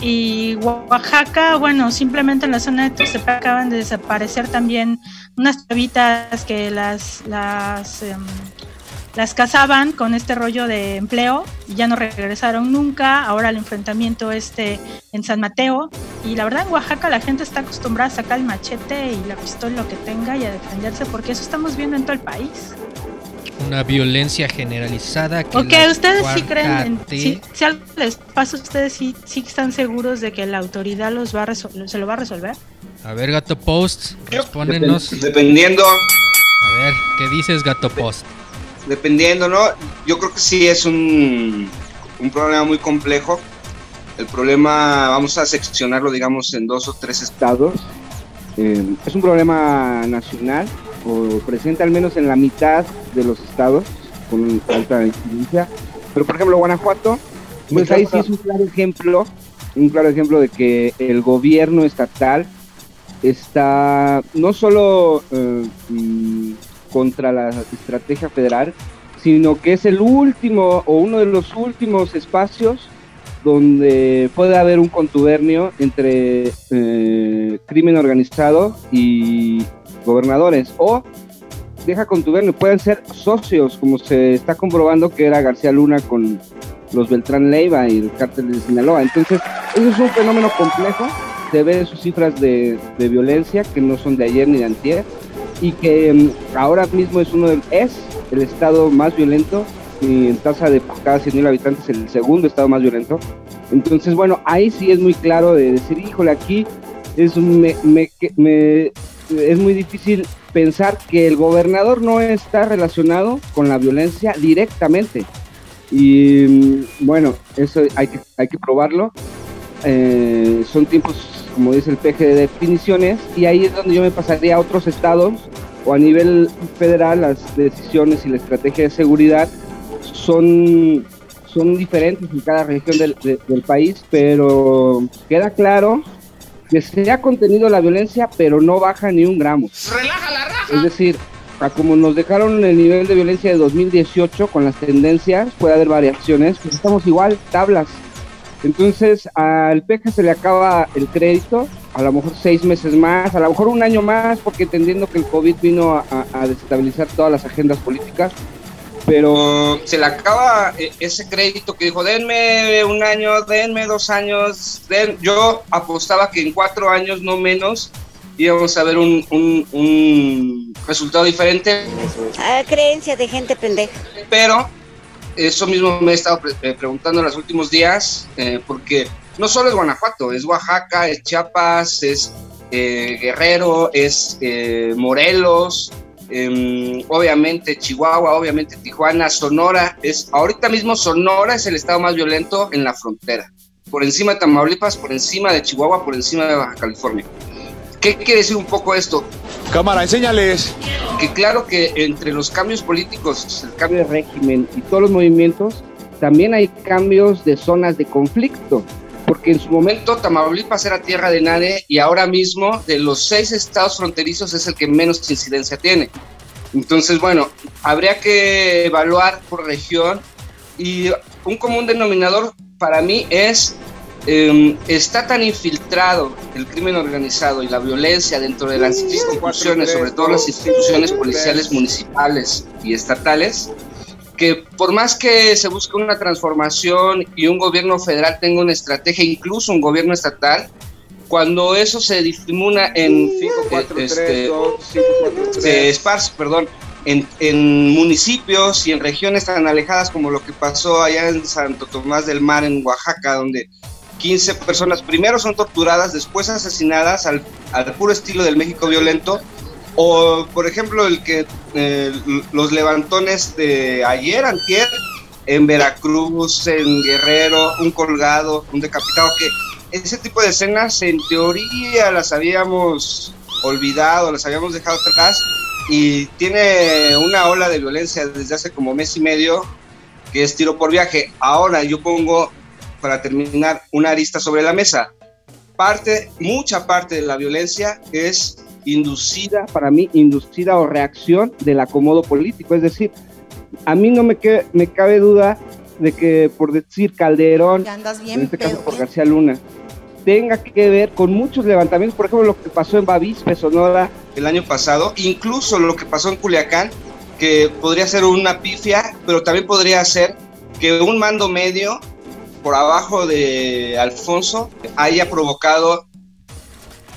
Y Oaxaca, bueno, simplemente en la zona de Tuxtepec acaban de desaparecer también unas chavitas que las, las em, las cazaban con este rollo de empleo y ya no regresaron nunca. Ahora el enfrentamiento este en San Mateo. Y la verdad en Oaxaca la gente está acostumbrada a sacar el machete y la pistola, lo que tenga y a defenderse porque eso estamos viendo en todo el país. Una violencia generalizada. Que ok, ustedes sí creen, si algo les pasa, ustedes sí, sí están seguros de que la autoridad los va a se lo va a resolver. A ver, Gato Post, respóndenos. Dependiendo. A ver, ¿qué dices, Gato Post? dependiendo, ¿no? Yo creo que sí es un, un problema muy complejo. El problema, vamos a seccionarlo, digamos, en dos o tres estados. Eh, es un problema nacional, o presente al menos en la mitad de los estados, con alta incidencia. Pero, por ejemplo, Guanajuato, pues ahí sí es un claro ejemplo, un claro ejemplo de que el gobierno estatal está no solo eh, contra la estrategia federal, sino que es el último o uno de los últimos espacios donde puede haber un contubernio entre eh, crimen organizado y gobernadores o deja contubernio, pueden ser socios, como se está comprobando que era García Luna con los Beltrán Leiva y el cártel de Sinaloa. Entonces, eso es un fenómeno complejo, se ve sus cifras de, violencia que no son de ayer ni de antier, y que mm, ahora mismo es uno de, es el estado más violento y en tasa de cada 100.000 habitantes el segundo estado más violento. Entonces, bueno, ahí sí es muy claro de decir, híjole, aquí es, me, me, me, es muy difícil pensar que el gobernador no está relacionado con la violencia directamente. Y mm, bueno, eso hay que, hay que probarlo. Eh, son tiempos como dice el PG de definiciones, y ahí es donde yo me pasaría a otros estados o a nivel federal las decisiones y la estrategia de seguridad son, son diferentes en cada región del, del país, pero queda claro que se ha contenido la violencia, pero no baja ni un gramo. Relaja la raja. Es decir, a como nos dejaron el nivel de violencia de 2018 con las tendencias, puede haber variaciones, pues estamos igual, tablas, entonces al PEJA se le acaba el crédito, a lo mejor seis meses más, a lo mejor un año más, porque entendiendo que el COVID vino a, desestabilizar todas las agendas políticas, pero se le acaba eh, ese crédito que dijo, denme un año, denme dos años, yo apostaba que en cuatro años, no menos, íbamos a ver un, un, resultado diferente. Ah, creencia de gente pendeja. Pero eso mismo me he estado eh, preguntando en los últimos días, eh, porque no solo es Guanajuato, es Oaxaca, es Chiapas, es eh, Guerrero, es Morelos, em, obviamente Chihuahua, obviamente Tijuana, Sonora, es ahorita mismo Sonora es el estado más violento en la frontera, por encima de Tamaulipas, por encima de Chihuahua, por encima de Baja California. ¿Qué quiere decir un poco esto? Cámara, enséñales. Que claro que entre los cambios políticos, el cambio de régimen y todos los movimientos, también hay cambios de zonas de conflicto. Porque en su momento Tamaulipas era tierra de nadie y ahora mismo de los seis estados fronterizos es el que menos incidencia tiene. Entonces, bueno, habría que evaluar por región y un común denominador para mí es em, está tan infiltrado el crimen organizado y la violencia dentro de las instituciones, sobre todo las instituciones policiales municipales y estatales, que por más que se busque una transformación y un gobierno federal tenga una estrategia, incluso un gobierno estatal, cuando eso se disimula en 5, 4, este, 3, se perdón, en, en, municipios y en regiones tan alejadas como lo que pasó allá en Santo Tomás del Mar, en Oaxaca, donde 15 personas primero son torturadas, después asesinadas al, al puro estilo del México violento, o por ejemplo el que eh, los levantones de ayer, antier, en Veracruz, en Guerrero, un colgado, un decapitado, que ese tipo de escenas en teoría las habíamos olvidado, las habíamos dejado atrás y tiene una ola de violencia desde hace como mes y medio que es tiro por viaje. Ahora yo pongo, para terminar, una arista sobre la mesa. Parte, mucha parte de la violencia es inducida, para mí, inducida o reacción del acomodo político. Es decir, a mí no me, que, me cabe duda de que, por decir Calderón, en este caso por García Luna, tenga que ver con muchos levantamientos, por ejemplo, lo que pasó en Bavispe, Sonora, el año pasado, incluso lo que pasó en Culiacán, que podría ser una pifia, pero también podría ser que un mando medio por abajo de Alfonso haya provocado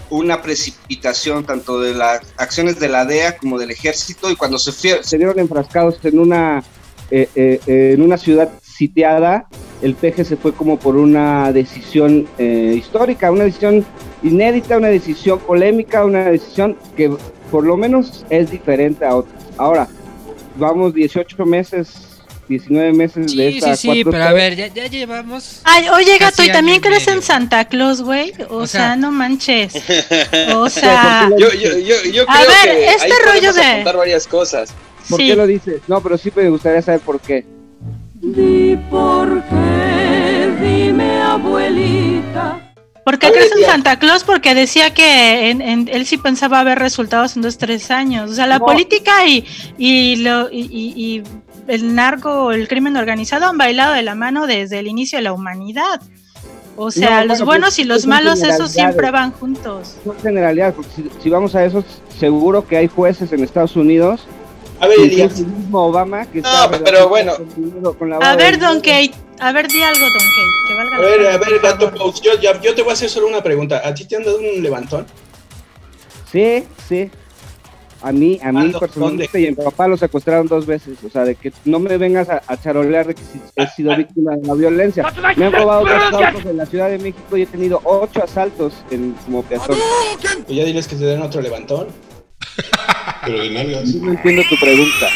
una precipitación tanto de las acciones de la DEA como del ejército y cuando se, se vieron enfrascados en una, eh, eh, en una ciudad sitiada, el PG se fue como por una decisión eh, histórica, una decisión inédita, una decisión polémica, una decisión que por lo menos es diferente a otras. Ahora, vamos 18 meses 19 meses de esta Sí, sí, pero a ver, ya, ya llevamos. Ay, oye, gato, ¿y también crees en Santa Claus, güey? O, sea, no manches. O sea. yo, yo, yo, yo creo a ver, que este ahí rollo de. apuntar varias cosas. ¿Por qué lo dices? No, pero sí me gustaría saber por qué. Di por qué, dime abuelita. ¿Por qué crees en Santa Claus? Porque decía que en, en- él sí pensaba ver resultados en dos, tres años. O sea, la No. política y, y, lo, y, y- y el narco, el crimen organizado han bailado de la mano desde el inicio de la humanidad. O sea, No, los bueno, buenos pues, y los malos, esos siempre van juntos. Son generalidades, porque si, si vamos a eso, seguro que hay jueces en Estados Unidos. A ver, Elías. mismo Obama que No, está pero bueno. con A ver. Don Kate, a ver, di algo, Don Kate, que valga A ver, pena, a ver, Gato. Post, Yo, ya- yo te voy a hacer solo una pregunta. ¿A ti te han dado un levantón? Sí, sí. A mí, a mí personalmente y a mi papá lo secuestraron dos veces. O sea, de que no me vengas a, a charolear de que si he sido víctima de la violencia. Me han robado dos autos en la Ciudad de México y he tenido ocho asaltos en, como peatón. Pues ya diles que te den otro levantón. Pero de nalgas. No entiendo tu pregunta.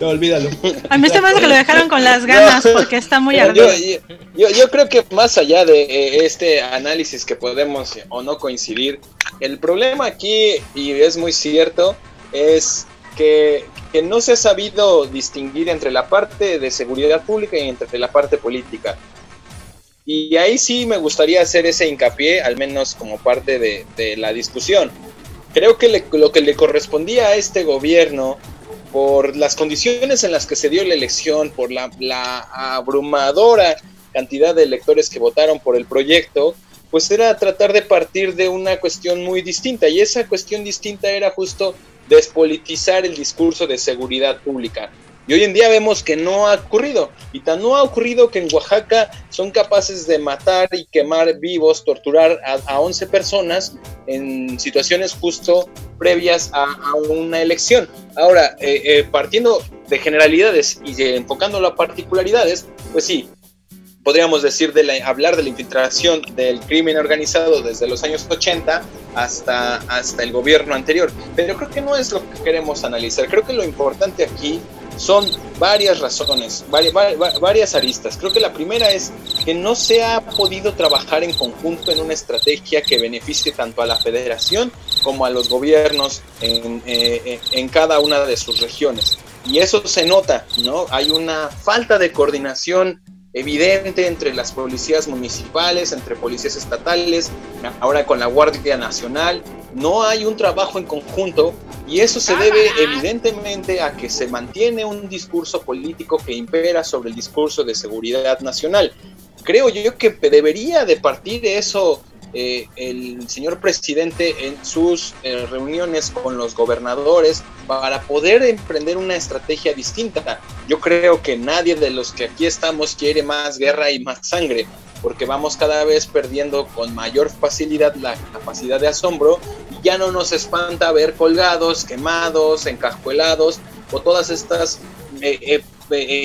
No, olvídalo. A mí se me hace que lo dejaron con las ganas porque está muy ardido. yo, yo- yo creo que más allá de eh, este análisis que podemos o no coincidir, el problema aquí, y es muy cierto, es que, que no se ha sabido distinguir entre la parte de seguridad pública y entre la parte política. Y ahí sí me gustaría hacer ese hincapié, al menos como parte de, de la discusión. Creo que le- lo que le correspondía a este gobierno por las condiciones en las que se dio la elección, por la, la abrumadora cantidad de electores que votaron por el proyecto, pues era tratar de partir de una cuestión muy distinta. Y esa cuestión distinta era justo despolitizar el discurso de seguridad pública. Y hoy en día vemos que no ha ocurrido. Y tan no ha ocurrido que en Oaxaca son capaces de matar y quemar vivos, torturar a, a 11 personas en situaciones justo previas a, a una elección. Ahora, eh, eh, partiendo de generalidades y de- enfocándolo a particularidades, pues sí, podríamos decir de la- hablar de la infiltración del crimen organizado desde los años 80 hasta, hasta el gobierno anterior. Pero creo que no es lo que queremos analizar. Creo que lo importante aquí son varias razones, vari- va- va- varias aristas. Creo que la primera es que no se ha podido trabajar en conjunto en una estrategia que beneficie tanto a la federación como a los gobiernos en, eh, eh, en cada una de sus regiones. Y eso se nota, ¿no? Hay una falta de coordinación evidente entre las policías municipales, entre policías estatales, ahora con la Guardia Nacional. No hay un trabajo en conjunto y eso se debe evidentemente a que se mantiene un discurso político que impera sobre el discurso de seguridad nacional. creo yo que debería de partir de eso eh, el señor presidente en sus eh, reuniones con los gobernadores para poder emprender una estrategia distinta. Yo creo que nadie de los que aquí estamos quiere más guerra y más sangre, porque vamos cada vez perdiendo con mayor facilidad la capacidad de asombro y ya no nos espanta ver colgados, quemados, encajuelados o todas estas eh,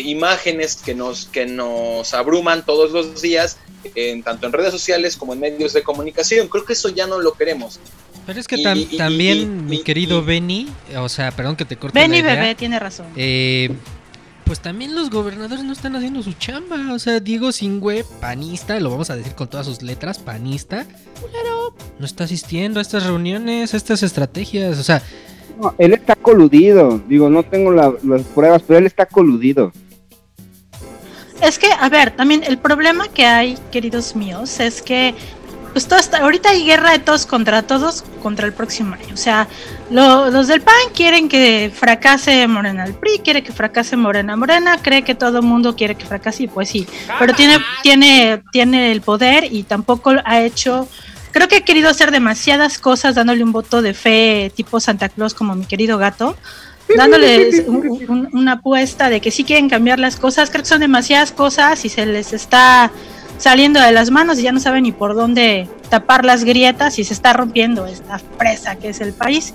imágenes que nos, que nos abruman todos los días en, tanto en redes sociales como en medios de comunicación. Creo que eso ya no lo queremos. Pero es que también, mi querido Benny, o sea, perdón que te corte. Benny Bebé tiene razón. Eh, pues también los gobernadores no están haciendo su chamba. O sea, Diego Singüe, panista, lo vamos a decir con todas sus letras, panista, pero no está asistiendo a estas reuniones, a estas estrategias. O sea, él está coludido. Digo, no tengo las pruebas, pero él está coludido. Es que, a ver, también el problema que hay, queridos míos, es que pues todo ahorita hay guerra de todos contra todos contra el próximo año. O sea, los del PAN quieren que fracase Morena el PRI, quiere que fracase Morena Morena, cree que todo el mundo quiere que fracase y pues sí, pero tiene, tiene, tiene el poder y tampoco ha hecho, creo que ha querido hacer demasiadas cosas dándole un voto de fe tipo Santa Claus como mi querido gato dándoles una apuesta de que sí quieren cambiar las cosas. Creo que son demasiadas cosas y se les está saliendo de las manos y ya no saben ni por dónde tapar las grietas y se está rompiendo esta presa que es el país.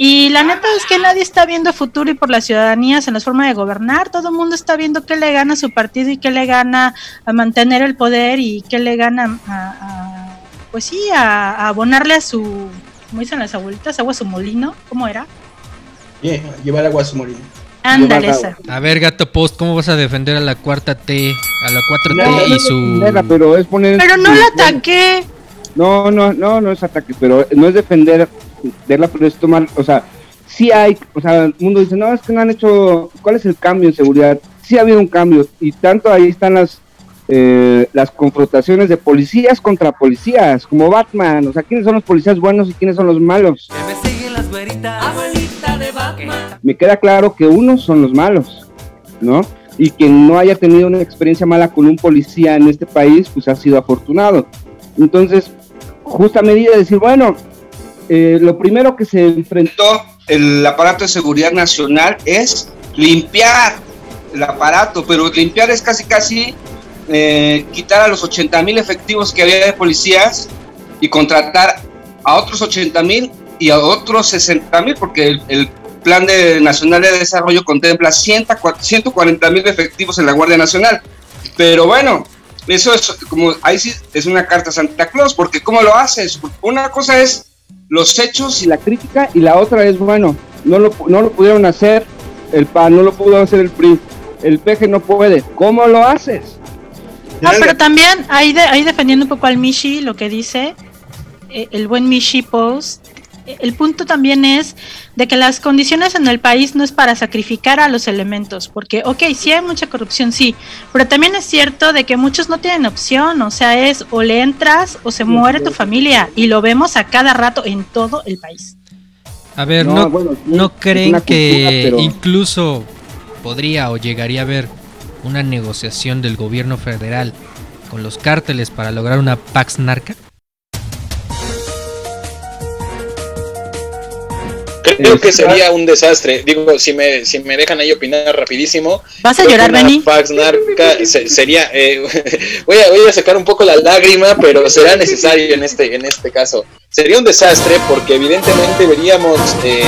Y la neta es que nadie está viendo futuro y por las ciudadanías en la forma de gobernar. Todo el mundo está viendo qué le gana a su partido y qué le gana a mantener el poder y qué le gana a, pues sí, a, abonarle a su, como dicen las abuelitas, agua a su molino. ¿Cómo era? Llevar agua a su molino. Ándale, esa. A ver, gato post, ¿cómo vas a defender a la cuarta T, a la 4T y su. pero es poner. Pero no la ataqué. No, no, no, no es ataque, pero no es defender, verla, pero es tomar, o sea, sí hay, o sea, el mundo dice, no, es que no han hecho, ¿cuál es el cambio en seguridad? Sí ha habido un cambio, y tanto ahí están las, eh, las confrontaciones de policías contra policías, como Batman, o sea, ¿quiénes son los policías buenos y quiénes son los malos? me queda claro que unos son los malos, ¿no? Y que no haya tenido una experiencia mala con un policía en este país, pues ha sido afortunado. Entonces, justa medida de decir, bueno, eh, lo primero que se enfrentó el aparato de seguridad nacional es limpiar el aparato, pero limpiar es casi casi eh, quitar a los 80 mil efectivos que había de policías y contratar a otros 80 mil y a otros 60 mil, porque el, Plan de Nacional de Desarrollo contempla 140 mil efectivos en la Guardia Nacional. Pero bueno, eso es como, ahí sí es una carta Santa Claus, porque ¿cómo lo haces? Una cosa es los hechos y la crítica, y la otra es, bueno, no lo, no lo pudieron hacer el PAN, no lo pudo hacer el PRI, el PG no puede. ¿Cómo lo haces? Ah, pero también ahí, ahí defendiendo un poco al Mishi, lo que dice eh, el buen Mishi Post, el punto también es de que las condiciones en el país no es para sacrificar a los elementos, porque, ok, sí hay mucha corrupción, sí, pero también es cierto de que muchos no tienen opción, o sea, es o le entras o se muere tu familia, y lo vemos a cada rato en todo el país. A ver, ¿no, no, creen que incluso podría o llegaría a haber una negociación del gobierno federal con los cárteles para lograr una Pax Narca? Creo que sería un desastre. Digo, si me, si me dejan ahí opinar rapidísimo. ¿Vas a llorar, Benny? Fax narca sería. Eh, voy, a, voy a sacar un poco la lágrima, pero será necesario en este, en este caso. Sería un desastre porque, evidentemente, veríamos eh,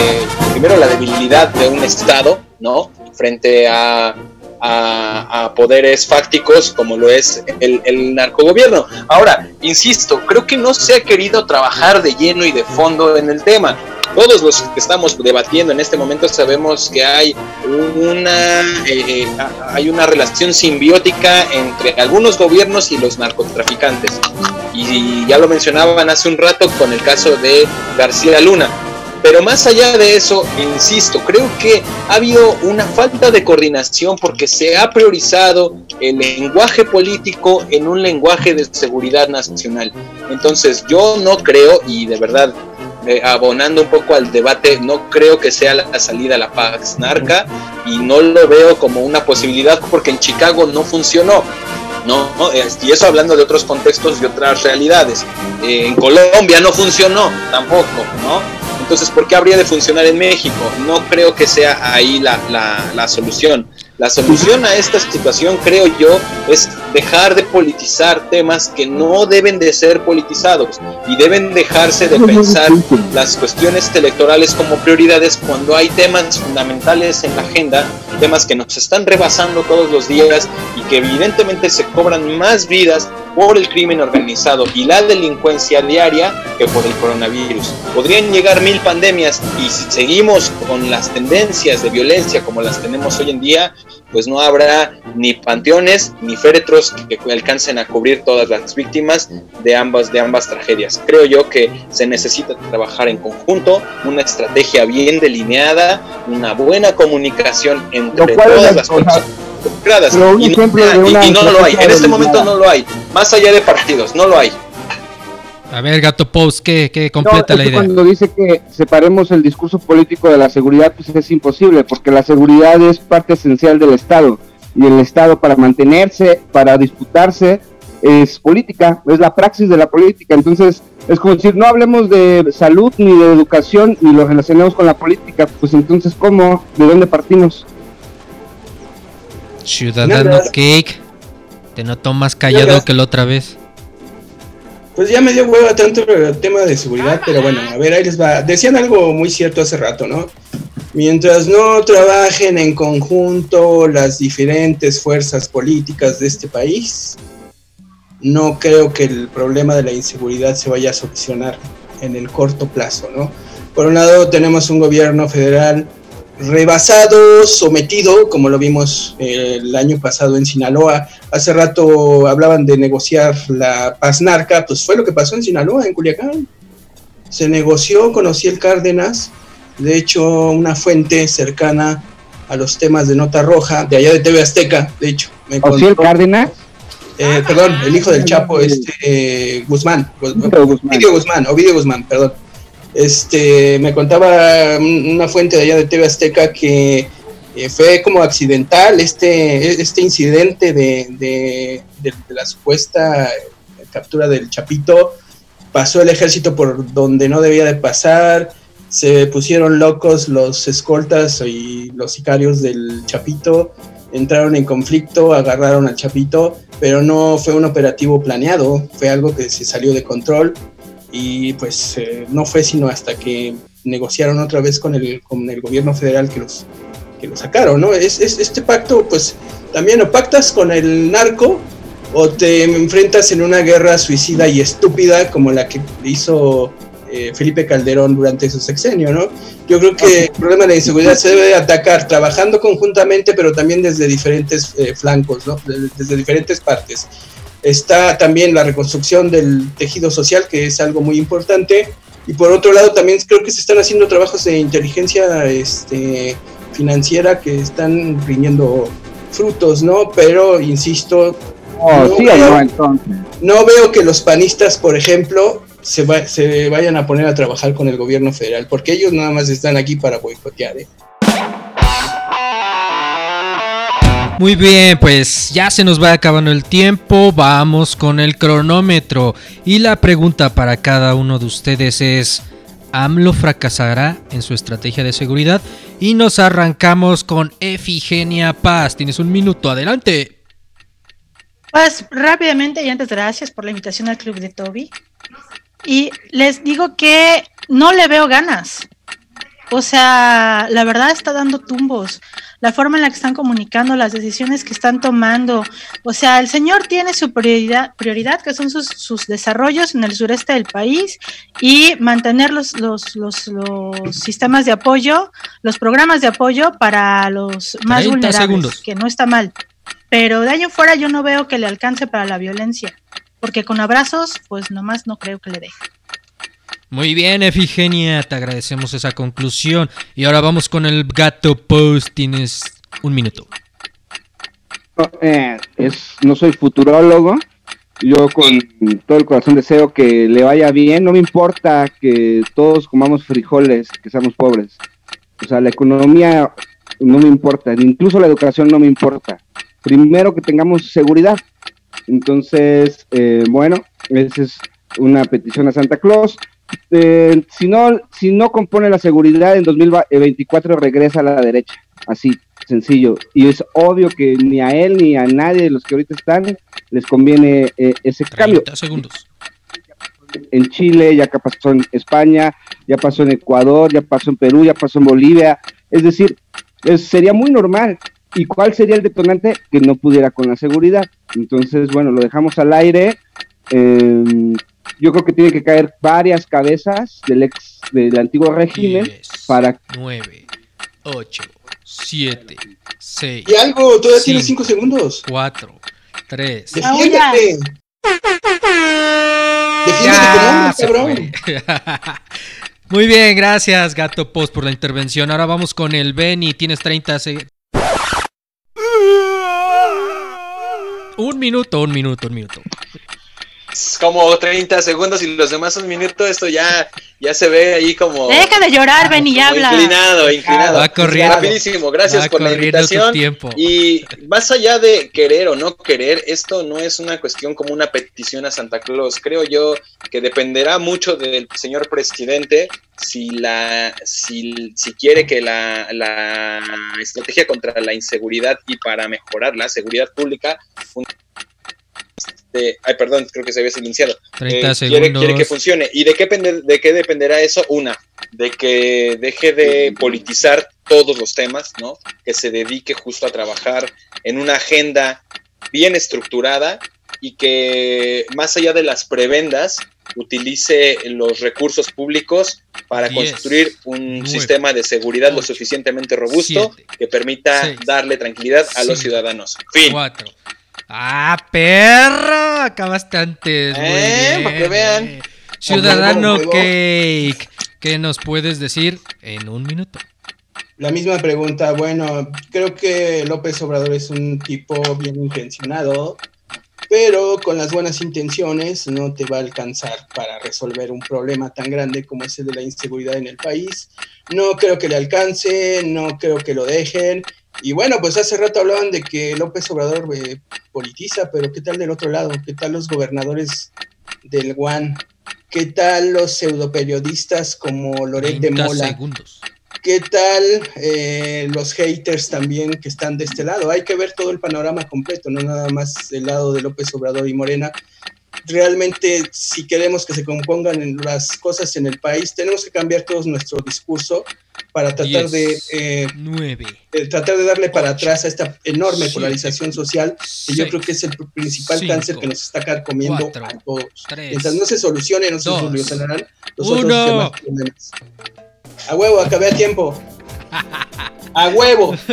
primero la debilidad de un Estado, ¿no? Frente a a, poderes fácticos como lo es el, el, narcogobierno. Ahora, insisto, creo que no se ha querido trabajar de lleno y de fondo en el tema todos los que estamos debatiendo en este momento sabemos que hay una, eh, eh, hay una relación simbiótica entre algunos gobiernos y los narcotraficantes. Y ya lo mencionaban hace un rato con el caso de García Luna. Pero más allá de eso, insisto, creo que ha habido una falta de coordinación porque se ha priorizado el lenguaje político en un lenguaje de seguridad nacional. Entonces yo no creo, y de verdad eh, abonando un poco al debate, no creo que sea la salida a la Pax Narca y no lo veo como una posibilidad porque en Chicago no funcionó. ¿no? Y eso hablando de otros contextos y otras realidades. Eh, en Colombia no funcionó tampoco, ¿no? Entonces, ¿por qué habría de funcionar en México? No creo que sea ahí la, la, la solución. La solución a esta situación, creo yo, es dejar de politizar temas que no deben de ser politizados y deben dejarse de pensar las cuestiones electorales como prioridades cuando hay temas fundamentales en la agenda, temas que nos están rebasando todos los días y que evidentemente se cobran más vidas por el crimen organizado y la delincuencia diaria que por el coronavirus. Podrían llegar mil pandemias y si seguimos con las tendencias de violencia como las tenemos hoy en día, pues no habrá ni panteones ni féretros que alcancen a cubrir todas las víctimas de ambas, de ambas tragedias. Creo yo que se necesita trabajar en conjunto, una estrategia bien delineada, una buena comunicación entre todas las personas y, no, lo hay, en este momento no lo hay, más allá de partidos, no lo hay. A ver, Gato Post, ¿qué, completa la idea? Cuando dice que separemos el discurso político de la seguridad, pues es imposible, porque la seguridad es parte esencial del Estado. Y el Estado para mantenerse, para disputarse, es política, es la praxis de la política. Entonces, es como decir, no hablemos de salud ni de educación ni lo relacionemos con la política. Pues entonces, ¿cómo? ¿De dónde partimos? Ciudadano Cake, te noto más callado que la otra vez. Pues ya me dio hueva tanto el tema de seguridad, pero bueno, a ver, ahí les va. Decían algo muy cierto hace rato, ¿no? Mientras no trabajen en conjunto las diferentes fuerzas políticas de este país, no creo que el problema de la inseguridad se vaya a solucionar en el corto plazo, ¿no? Por un lado tenemos un gobierno federal rebasado, sometido, como lo vimos eh, el año pasado en Sinaloa. Hace rato hablaban de negociar la paz narca, pues fue lo que pasó en Sinaloa, en Culiacán. Se negoció, conocí el Cárdenas, de hecho una fuente cercana a los temas de Nota Roja, de allá de TV Azteca, de hecho. Me contó, el Cárdenas? Eh, perdón, el hijo del Chapo, este, eh, Guzmán, Ovidio Guzmán, Ovidio Guzmán, perdón este, me contaba una fuente de allá de TV Azteca que eh, fue como accidental este, este incidente de, la supuesta captura del Chapito. Pasó el ejército por donde no debía de pasar, se pusieron locos los escoltas y los sicarios del Chapito, entraron en conflicto, agarraron al Chapito, pero no fue un operativo planeado, fue algo que se salió de control y pues eh, no fue sino hasta que negociaron otra vez con el, con el gobierno federal que los, que los sacaron, ¿no? Es, este pacto, pues también o pactas con el narco o te enfrentas en una guerra suicida y estúpida como la que hizo eh, Felipe Calderón durante su sexenio, ¿no? Yo creo que el problema de la inseguridad se debe atacar trabajando conjuntamente, pero también desde diferentes eh, flancos, ¿no? Desde diferentes partes. Está también la reconstrucción del tejido social, que es algo muy importante. Y por otro lado, también creo que se están haciendo trabajos de inteligencia este, financiera que están rindiendo frutos, ¿no? Pero, insisto, oh, no, veo, no, veo, que los panistas, por ejemplo, se, se vayan a poner a trabajar con el gobierno federal, porque ellos nada más están aquí para boicotear, ¿eh? Muy bien, pues ya se nos va acabando el tiempo, vamos con el cronómetro. Y la pregunta para cada uno de ustedes es, ¿AMLO fracasará en su estrategia de seguridad? Y nos arrancamos con Efigenia Paz. Tienes un minuto, adelante. Pues rápidamente y antes gracias por la invitación al club de Toby. Y les digo que no le veo ganas. O sea, la verdad está dando tumbos la forma en la que están comunicando, las decisiones que están tomando. O sea, el señor tiene su prioridad, prioridad que son sus, sus desarrollos en el sureste del país y mantener los, los, los, los sistemas de apoyo, los programas de apoyo para los más vulnerables, que no está mal. Pero de año fuera yo no veo que le alcance para la violencia, porque con abrazos, pues nomás no creo que le deje. Muy bien, Efigenia, te agradecemos esa conclusión. Y ahora vamos con el gato post. Tienes un minuto. Eh, es, no soy futurólogo. Yo con todo el corazón deseo que le vaya bien. No me importa que todos comamos frijoles, que seamos pobres. O sea, la economía no me importa. Incluso la educación no me importa. Primero que tengamos seguridad. Entonces, eh, bueno, esa es una petición a Santa Claus. Eh, si, no, si no compone la seguridad, en 2024 regresa a la derecha. Así, sencillo. Y es obvio que ni a él ni a nadie de los que ahorita están les conviene eh, ese cambio. segundos. En Chile, ya pasó en España, ya pasó en Ecuador, ya pasó en Perú, ya pasó en Bolivia. Es decir, sería muy normal. ¿Y cuál sería el detonante? Que no pudiera con la seguridad. Entonces, bueno, lo dejamos al aire. Em, yo creo que tiene que caer varias cabezas del ex del antiguo régimen para 9 8 7 6 Y algo, todavía tiene 5 segundos. 4 3 Defiéndete. Defiéndete como hombre, cabrón. Muy bien, gracias Gato Post por la intervención. Ahora vamos con el Benny. Tienes 30 segundos. Un minuto, un minuto, un minuto como 30 segundos y los demás un minuto, esto ya, ya se ve ahí como. Deja de llorar, ven y habla. Inclinado, inclinado. Va corriendo. Rapidísimo, gracias por la invitación. Tiempo. Y más allá de querer o no querer, esto no es una cuestión como una petición a Santa Claus. Creo yo que dependerá mucho del señor presidente si la si, si quiere que la, la estrategia contra la inseguridad y para mejorar la seguridad pública ay, perdón, creo que se había silenciado. 30 eh, quiere, quiere, que funcione. ¿Y de qué, de qué dependerá eso? Una, de que deje de politizar todos los temas, ¿no? Que se dedique justo a trabajar en una agenda bien estructurada y que más allá de las prebendas utilice los recursos públicos para construir un sistema de seguridad lo suficientemente robusto que permita darle tranquilidad a los ciudadanos. Fin. Ah, perro, acabaste antes. Eh, para que vean. Ciudadano Cake, ¿qué nos puedes decir en un minuto? La misma pregunta, bueno, creo que López Obrador es un tipo bien intencionado, pero con las buenas intenciones no te va a alcanzar para resolver un problema tan grande como ese de la inseguridad en el país. No creo que le alcance, no creo que lo dejen y bueno, pues hace rato hablaban de que López Obrador eh, politiza, pero ¿qué tal del otro lado? ¿Qué tal los gobernadores del GUAN? ¿Qué tal los pseudoperiodistas como Loret de Mola? Segundos. ¿Qué tal eh, los haters también que están de este lado? Hay que ver todo el panorama completo, no nada más el lado de López Obrador y Morena. Realmente, si queremos que se compongan las cosas en el país, tenemos que cambiar todo nuestro discurso para tratar de, eh, tratar de darle para atrás a esta enorme polarización social que yo creo que es el principal cáncer que nos está carcomiendo a todos. Mientras no se solucione, no se solucionarán los otros demás problemas. A huevo, acabé a tiempo. A huevo.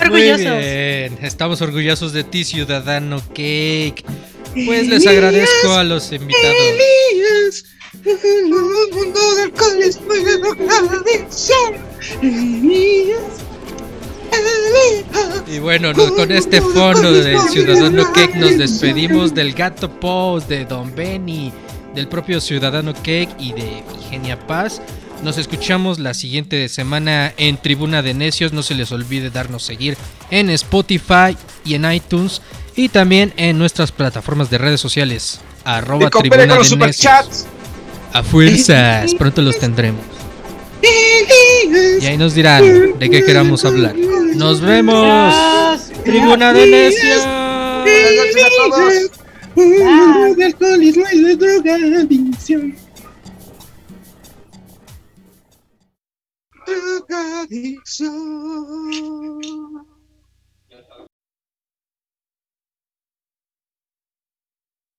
Orgullosos. Muy bien. Estamos orgullosos de ti, ciudadano Cake. Pues les agradezco a los invitados. Y bueno, con este fondo del Ciudadano Cake nos despedimos del Gato Post, de Don Benny, del propio Ciudadano Cake y de Vigenia Paz. Nos escuchamos la siguiente semana en Tribuna de Necios. No se les olvide darnos seguir en Spotify y en iTunes y también en nuestras plataformas de redes sociales. Arroba Tribuna de Necios. A fuerzas, pronto los tendremos. Y ahí nos dirán de qué queramos hablar. Nos vemos. Tribuna de Necios. Buenas noches a todos. De alcoholismo y de drogadicción. Drogadicción.